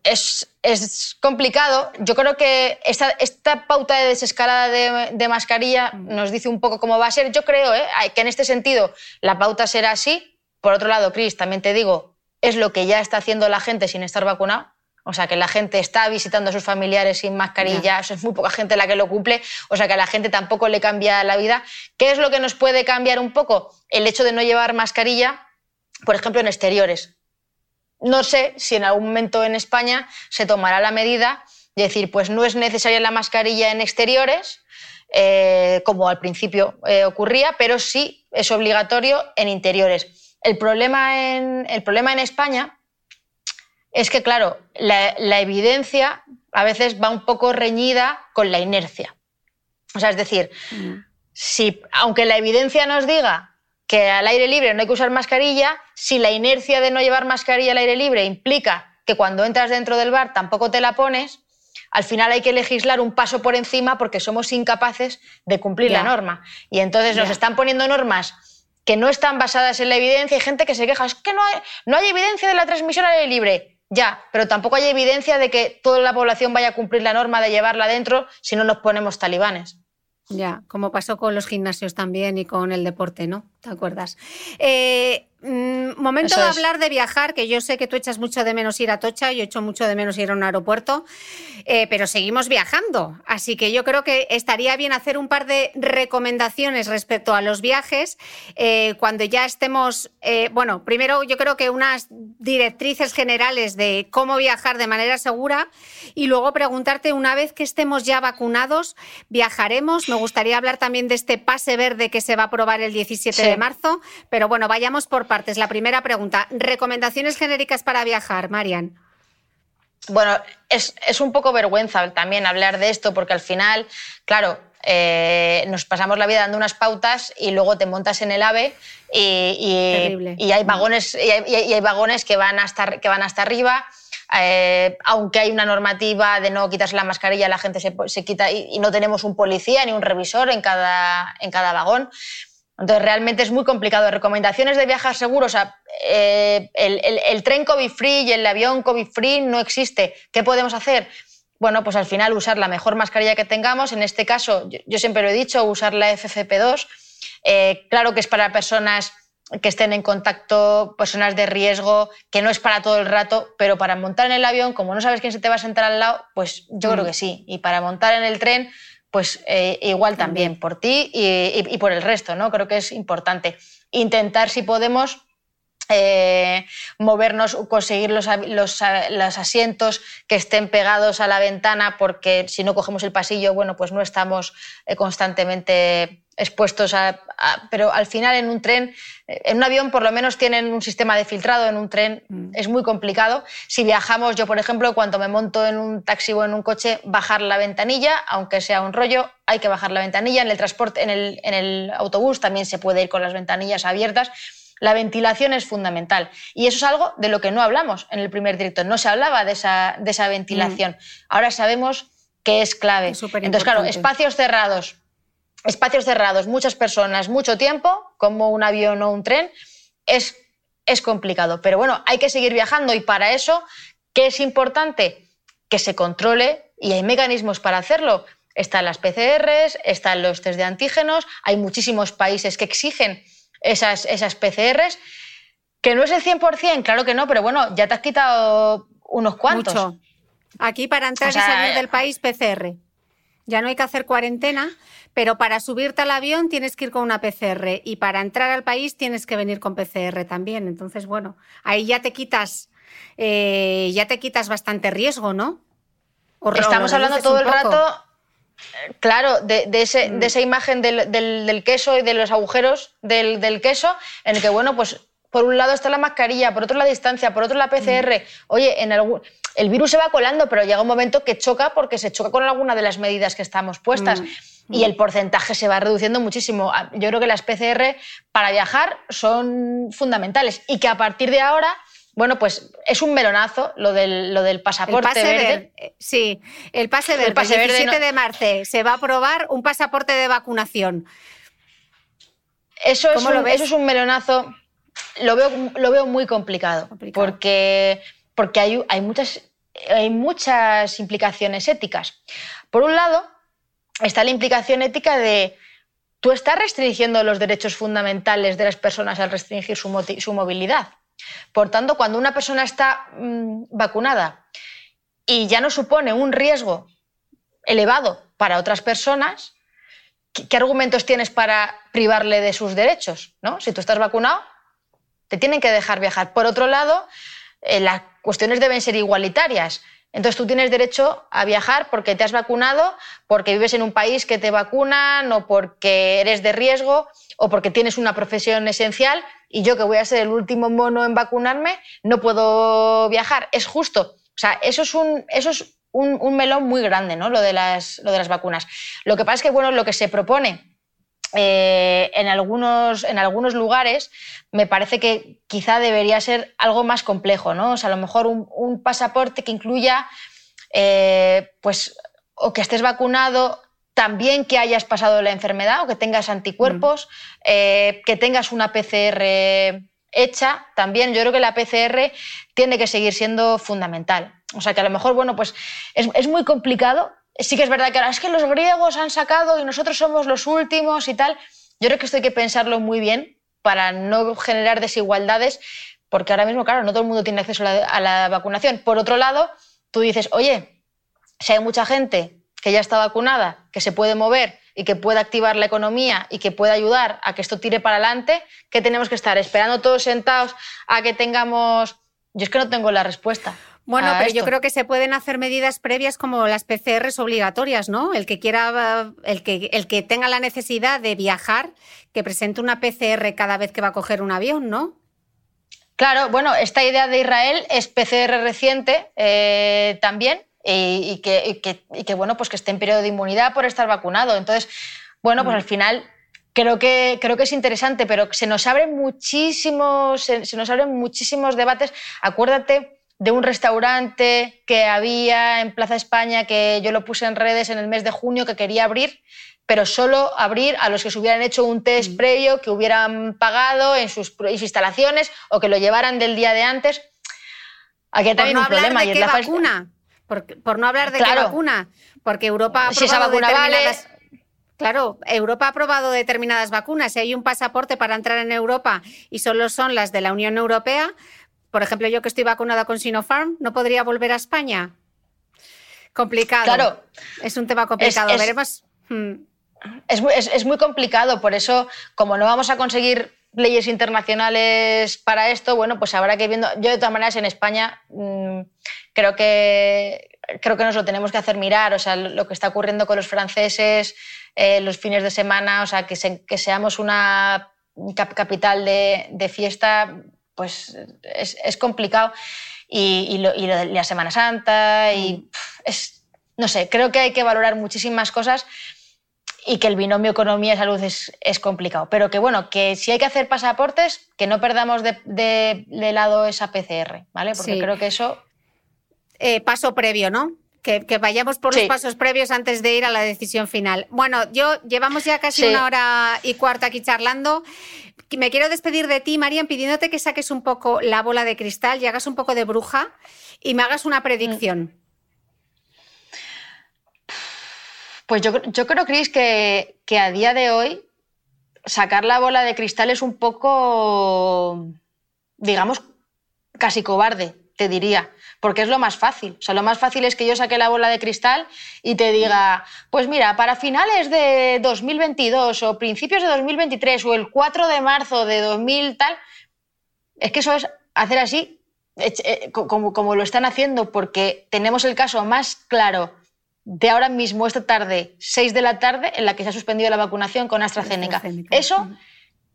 es, complicado. Yo creo que esta, esta pauta de desescalada de, mascarilla nos dice un poco cómo va a ser. Yo creo ¿eh? que en este sentido la pauta será así. Por otro lado, Cris, también te digo, es lo que ya está haciendo la gente sin estar vacunado. O sea, que la gente está visitando a sus familiares sin mascarilla, es muy poca gente la que lo cumple, o sea, que a la gente tampoco le cambia la vida. ¿Qué es lo que nos puede cambiar un poco? El hecho de no llevar mascarilla, por ejemplo, en exteriores. No sé si en algún momento en España se tomará la medida de decir, pues no es necesaria la mascarilla en exteriores, eh, como al principio eh, ocurría, pero sí es obligatorio en interiores. El problema en, el problema en España es que, claro, la, evidencia a veces va un poco reñida con la inercia. O sea, es decir, mm. si, aunque la evidencia nos diga que al aire libre no hay que usar mascarilla, si la inercia de no llevar mascarilla al aire libre implica que cuando entras dentro del bar tampoco te la pones, al final hay que legislar un paso por encima porque somos incapaces de cumplir la norma. Y entonces nos están poniendo normas que no están basadas en la evidencia. Hay gente que se queja, es que no hay, no hay evidencia de la transmisión al aire libre. Ya, pero tampoco hay evidencia de que toda la población vaya a cumplir la norma de llevarla dentro si no nos ponemos talibanes. Ya, como pasó con los gimnasios también y con el deporte, ¿no? ¿Te acuerdas? Eh, Mm, momento de hablar de viajar, que yo sé que tú echas mucho de menos ir a Tocha, yo echo mucho de menos ir a un aeropuerto, eh, pero seguimos viajando. Así que yo creo que estaría bien hacer un par de recomendaciones respecto a los viajes eh, cuando ya estemos, eh, bueno, primero yo creo que unas directrices generales de cómo viajar de manera segura y luego preguntarte una vez que estemos ya vacunados, viajaremos. Me gustaría hablar también de este pase verde que se va a aprobar el 17 de marzo, pero bueno, vayamos por partes. La primera pregunta, ¿recomendaciones genéricas para viajar, Marian? Bueno, es, un poco vergüenza también hablar de esto porque al final, claro, eh, nos pasamos la vida dando unas pautas y luego te montas en el AVE y, hay, vagones, y hay, vagones que van hasta, que van hasta arriba. Eh, aunque hay una normativa de no quitarse la mascarilla, la gente se, quita y, no tenemos un policía ni un revisor en cada, en cada vagón. Entonces, realmente es muy complicado. Recomendaciones de viajar seguros, o sea, eh, el, tren COVID-free y el avión COVID-free no existe. ¿Qué podemos hacer? Bueno, pues al final usar la mejor mascarilla que tengamos. En este caso, yo, siempre lo he dicho, usar la FFP2. Eh, claro que es para personas que estén en contacto, personas de riesgo, que no es para todo el rato, pero para montar en el avión, como no sabes quién se te va a sentar al lado, pues yo creo mm. que sí. Y para montar en el tren, pues eh, igual también, por ti y, por el resto, ¿no? Creo que es importante. Intentar, si podemos, eh, movernos, conseguir los, los, asientos que estén pegados a la ventana, porque si no cogemos el pasillo, bueno, pues no estamos eh, constantemente expuestos a, Pero al final en un tren, en un avión por lo menos tienen un sistema de filtrado, en un tren mm. es muy complicado. Si viajamos, yo por ejemplo, cuando me monto en un taxi o en un coche, bajar la ventanilla, aunque sea un rollo, hay que bajar la ventanilla. En el transporte, en el, en el autobús también se puede ir con las ventanillas abiertas. La ventilación es fundamental. Y eso es algo de lo que no hablamos en el primer directo. No se hablaba de esa, de esa ventilación. Mm. Ahora sabemos que es clave. Entonces, claro, espacios cerrados, espacios cerrados, muchas personas, mucho tiempo, como un avión o un tren, es, es complicado. Pero bueno, hay que seguir viajando y para eso, ¿qué es importante? Que se controle y hay mecanismos para hacerlo. Están las PCRs, están los test de antígenos, hay muchísimos países que exigen esas, esas PCRs, que no es el 100%, claro que no, pero bueno, ya te has quitado unos cuantos. Aquí para entrar y salir del país, PCR. Ya no hay que hacer cuarentena, pero para subirte al avión tienes que ir con una PCR y para entrar al país tienes que venir con PCR también. Entonces, bueno, ahí ya te quitas, eh, ya te quitas bastante riesgo, ¿no? Estamos hablando todo el rato, claro, de, de, mm. esa imagen del, queso y de los agujeros del, queso, en el que, bueno, pues por un lado está la mascarilla, por otro la distancia, por otro la PCR. Mm. Oye, en algún, el virus se va colando, pero llega un momento que choca porque se choca con alguna de las medidas que estamos puestas. Mm y el porcentaje se va reduciendo muchísimo. Ah, yo creo que las PCR para viajar son fundamentales y que a partir de ahora bueno, pues es un melonazo lo del, lo del pasaporte verde. Eh, sí, el pase verde. El, pase 17 de marzo se va a aprobar un pasaporte de vacunación. Eso es, un, eso es un melonazo. Lo veo, lo veo muy complicado, porque, porque hay, hay, muchas, hay muchas implicaciones éticas. Por un lado, está la implicación ética de tú estás restringiendo los derechos fundamentales de las personas al restringir su, movilidad. Por tanto, cuando una persona está mm, vacunada y ya no supone un riesgo elevado para otras personas, ¿qué, argumentos tienes para privarle de sus derechos? ¿no? Si tú estás vacunado, te tienen que dejar viajar. Por otro lado, eh, las cuestiones deben ser igualitarias. Entonces tú tienes derecho a viajar porque te has vacunado, porque vives en un país que te vacunan o porque eres de riesgo o porque tienes una profesión esencial y yo que voy a ser el último mono en vacunarme no puedo viajar. Es justo. O sea, eso es un, eso es un, melón muy grande, ¿no? Lo de, las, lo de las vacunas. Lo que pasa es que, bueno, lo que se propone eh, en, algunos, en algunos lugares me parece que quizá debería ser algo más complejo, ¿no? O sea, a lo mejor un, pasaporte que incluya, eh, pues, o que estés vacunado, también que hayas pasado la enfermedad o que tengas anticuerpos, mm. eh, que tengas una PCR hecha también. Yo creo que la PCR tiene que seguir siendo fundamental. O sea, que a lo mejor, bueno, pues es, es muy complicado sí que es verdad que es que los griegos han sacado y nosotros somos los últimos y tal. Yo creo que esto hay que pensarlo muy bien para no generar desigualdades, porque ahora mismo, claro, no todo el mundo tiene acceso a la, vacunación. Por otro lado, tú dices, oye, si hay mucha gente que ya está vacunada, que se puede mover y que puede activar la economía y que puede ayudar a que esto tire para adelante, ¿qué tenemos que estar esperando todos sentados a que tengamos... Yo es que no tengo la respuesta. Bueno, pero yo creo que se pueden hacer medidas previas como las PCRs obligatorias, ¿no? El que quiera, el que, el que tenga la necesidad de viajar, que presente una PCR cada vez que va a coger un avión, ¿no? Claro, bueno, esta idea de Israel es PCR reciente eh, también y, que, que, bueno, pues que esté en periodo de inmunidad por estar vacunado. Entonces, bueno, pues mm. al final creo que, creo que es interesante, pero se nos abren muchísimos, se nos abren muchísimos debates. Acuérdate de un restaurante que había en Plaza España, que yo lo puse en redes en el mes de junio, que quería abrir, pero solo abrir a los que se hubieran hecho un test mm. previo, que hubieran pagado en sus, instalaciones o que lo llevaran del día de antes. Aquí también un problema. De qué vacuna? Por, no hablar de qué vacuna, porque Europa ha determinadas... Claro, Europa ha aprobado determinadas vacunas. Si hay un pasaporte para entrar en Europa y solo son las de la Unión Europea, por ejemplo, yo que estoy vacunada con Sinopharm, ¿no podría volver a España? Complicado. Claro. Es un tema complicado. Veremos. Hmm. Es, muy complicado, por eso, como no vamos a conseguir leyes internacionales para esto, bueno, pues habrá que ir viendo. Yo, de todas maneras, en España mm, creo, que, creo que nos lo tenemos que hacer mirar. O sea, lo que está ocurriendo con los franceses eh, los fines de semana, o sea, que, que seamos una capital de, de fiesta, pues es, complicado. Y, la Semana Santa, y mm. es, no sé, creo que hay que valorar muchísimas cosas y que el binomio economía-salud es, es, complicado. Pero que bueno, que si hay que hacer pasaportes, que no perdamos de, lado esa PCR, ¿vale? Porque creo que eso... Eh, paso previo, ¿no? Que, vayamos por los pasos previos antes de ir a la decisión final. Bueno, yo llevamos ya casi una hora y cuarto aquí charlando. Me quiero despedir de ti, Marian, pidiéndote que saques un poco la bola de cristal y hagas un poco de bruja y me hagas una predicción. Pues yo, creo, Cris, que, que a día de hoy sacar la bola de cristal es un poco, digamos, casi cobarde, te diría porque es lo más fácil. O sea, lo más fácil es que yo saque la bola de cristal y te diga, pues mira, para finales de 2022 o principios de 2023 o el 4 de marzo de 2000 tal, es que eso es hacer así eh, como, como lo están haciendo, porque tenemos el caso más claro de ahora mismo, esta tarde, 6 de la tarde, en la que se ha suspendido la vacunación con AstraZeneca. Eso,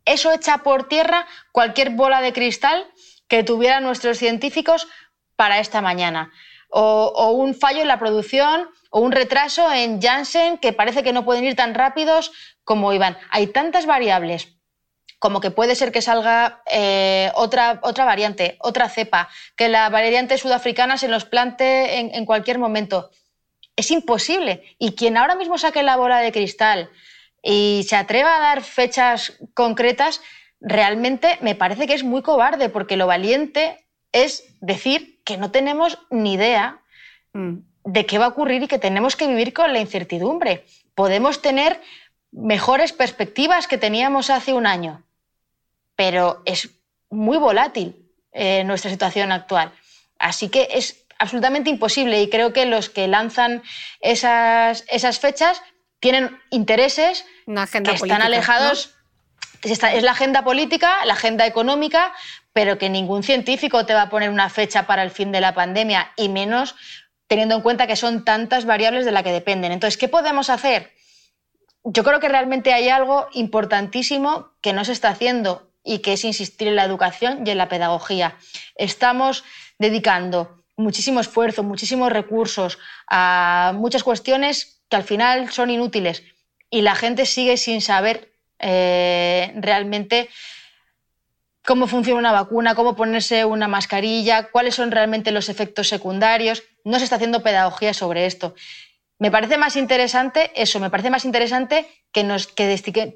eso echa por tierra cualquier bola de cristal que tuvieran nuestros científicos para esta mañana. O, un fallo en la producción o un retraso en Janssen que parece que no pueden ir tan rápidos como iban. Hay tantas variables como que puede ser que salga eh, otra, otra variante, otra cepa, que la variante sudafricana se nos plante en, en cualquier momento. Es imposible. Y quien ahora mismo saque la bola de cristal y se atreva a dar fechas concretas, realmente me parece que es muy cobarde, porque lo valiente es decir que no tenemos ni idea mm. de qué va a ocurrir y que tenemos que vivir con la incertidumbre. Podemos tener mejores perspectivas que teníamos hace un año, pero es muy volátil eh, nuestra situación actual. Así que es absolutamente imposible y creo que los que lanzan esas, esas fechas tienen intereses que están alejados. es la agenda política, la agenda económica, pero que ningún científico te va a poner una fecha para el fin de la pandemia, y menos teniendo en cuenta que son tantas variables de las que dependen. Entonces, ¿qué podemos hacer? Yo creo que realmente hay algo importantísimo que no se está haciendo y que es insistir en la educación y en la pedagogía. Estamos dedicando muchísimo esfuerzo, muchísimos recursos a muchas cuestiones que al final son inútiles y la gente sigue sin saber eh, realmente cómo funciona una vacuna, cómo ponerse una mascarilla, cuáles son realmente los efectos secundarios. No se está haciendo pedagogía sobre esto. Me parece más interesante eso, me parece más interesante que, nos, que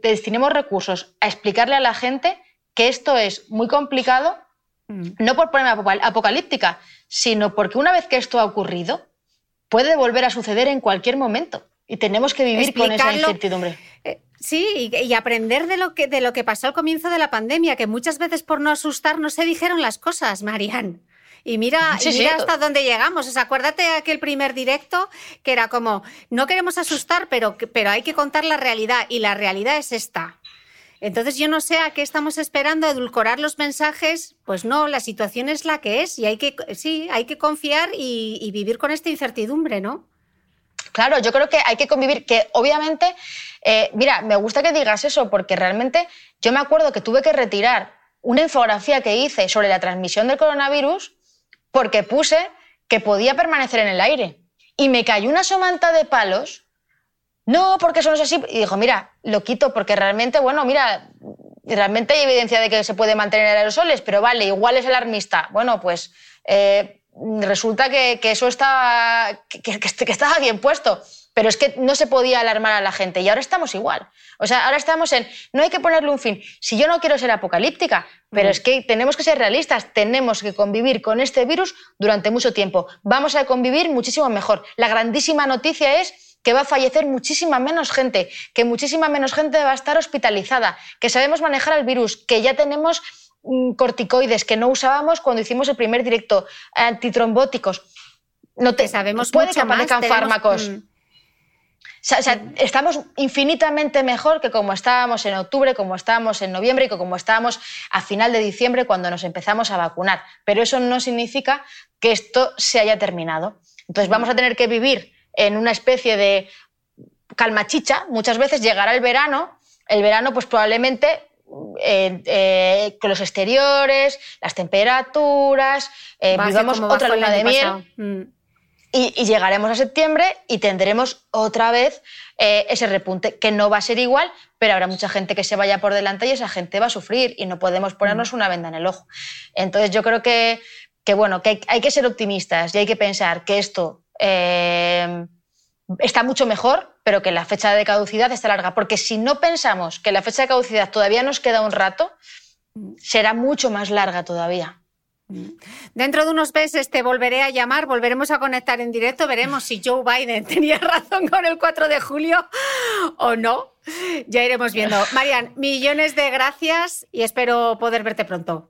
destinemos recursos a explicarle a la gente que esto es muy complicado, mm. no por ponerme apocalíptica, sino porque una vez que esto ha ocurrido, puede volver a suceder en cualquier momento y tenemos que vivir con esa incertidumbre. Sí, y, aprender de lo, que, de lo que pasó al comienzo de la pandemia, que muchas veces por no asustar no se dijeron las cosas, Marian. Y mira, mira hasta dónde llegamos. O sea, acuérdate de aquel primer directo que era como, no queremos asustar, pero, pero hay que contar la realidad. Y la realidad es esta. Entonces yo no sé a qué estamos esperando, edulcorar los mensajes. Pues no, la situación es la que es y hay que, sí, hay que confiar y vivir con esta incertidumbre, ¿no? Claro, yo creo que hay que convivir, que obviamente, eh, mira, me gusta que digas eso porque realmente yo me acuerdo que tuve que retirar una infografía que hice sobre la transmisión del coronavirus porque puse que podía permanecer en el aire. Y me cayó una somanta de palos. No, porque eso no es así. Y dijo, mira, lo quito porque realmente, bueno, mira, realmente hay evidencia de que se puede mantener aerosoles, pero vale, igual es alarmista. Bueno, pues eh, resulta que, eso estaba, que, estaba bien puesto. Pero es que no se podía alarmar a la gente y ahora estamos igual. O sea, ahora estamos en, no hay que ponerle un fin. Si yo no quiero ser apocalíptica, pero es que tenemos que ser realistas, tenemos que convivir con este virus durante mucho tiempo. Vamos a convivir muchísimo mejor. La grandísima noticia es que va a fallecer muchísima menos gente, que muchísima menos gente va a estar hospitalizada, que sabemos manejar el virus, que ya tenemos Mm, corticoides que no usábamos cuando hicimos el primer directo, antitrombóticos. No te, sabemos puede mucho que aparezcan fármacos. O sea, estamos infinitamente mejor que como estábamos en octubre, como estábamos en noviembre y como estábamos a final de diciembre cuando nos empezamos a vacunar. Pero eso no significa que esto se haya terminado. Entonces vamos a tener que vivir en una especie de calmachicha. Muchas veces llegará el verano. El verano, pues probablemente eh, con los exteriores, las temperaturas, eh, vivamos otra luna de miel. Mm. Y, llegaremos a septiembre y tendremos otra vez eh, ese repunte, que no va a ser igual, pero habrá mucha gente que se vaya por delante y esa gente va a sufrir y no podemos ponernos mm. una venda en el ojo. Entonces yo creo que, que bueno, que hay, que ser optimistas y hay que pensar que esto está mucho mejor, pero que la fecha de caducidad está larga. Porque si no pensamos que la fecha de caducidad todavía nos queda un rato, será mucho más larga todavía. Dentro de unos meses te volveré a llamar, volveremos a conectar en directo, veremos si Joe Biden tenía razón con el 4 de julio o no. Ya iremos viendo. Marian, millones de gracias y espero poder verte pronto.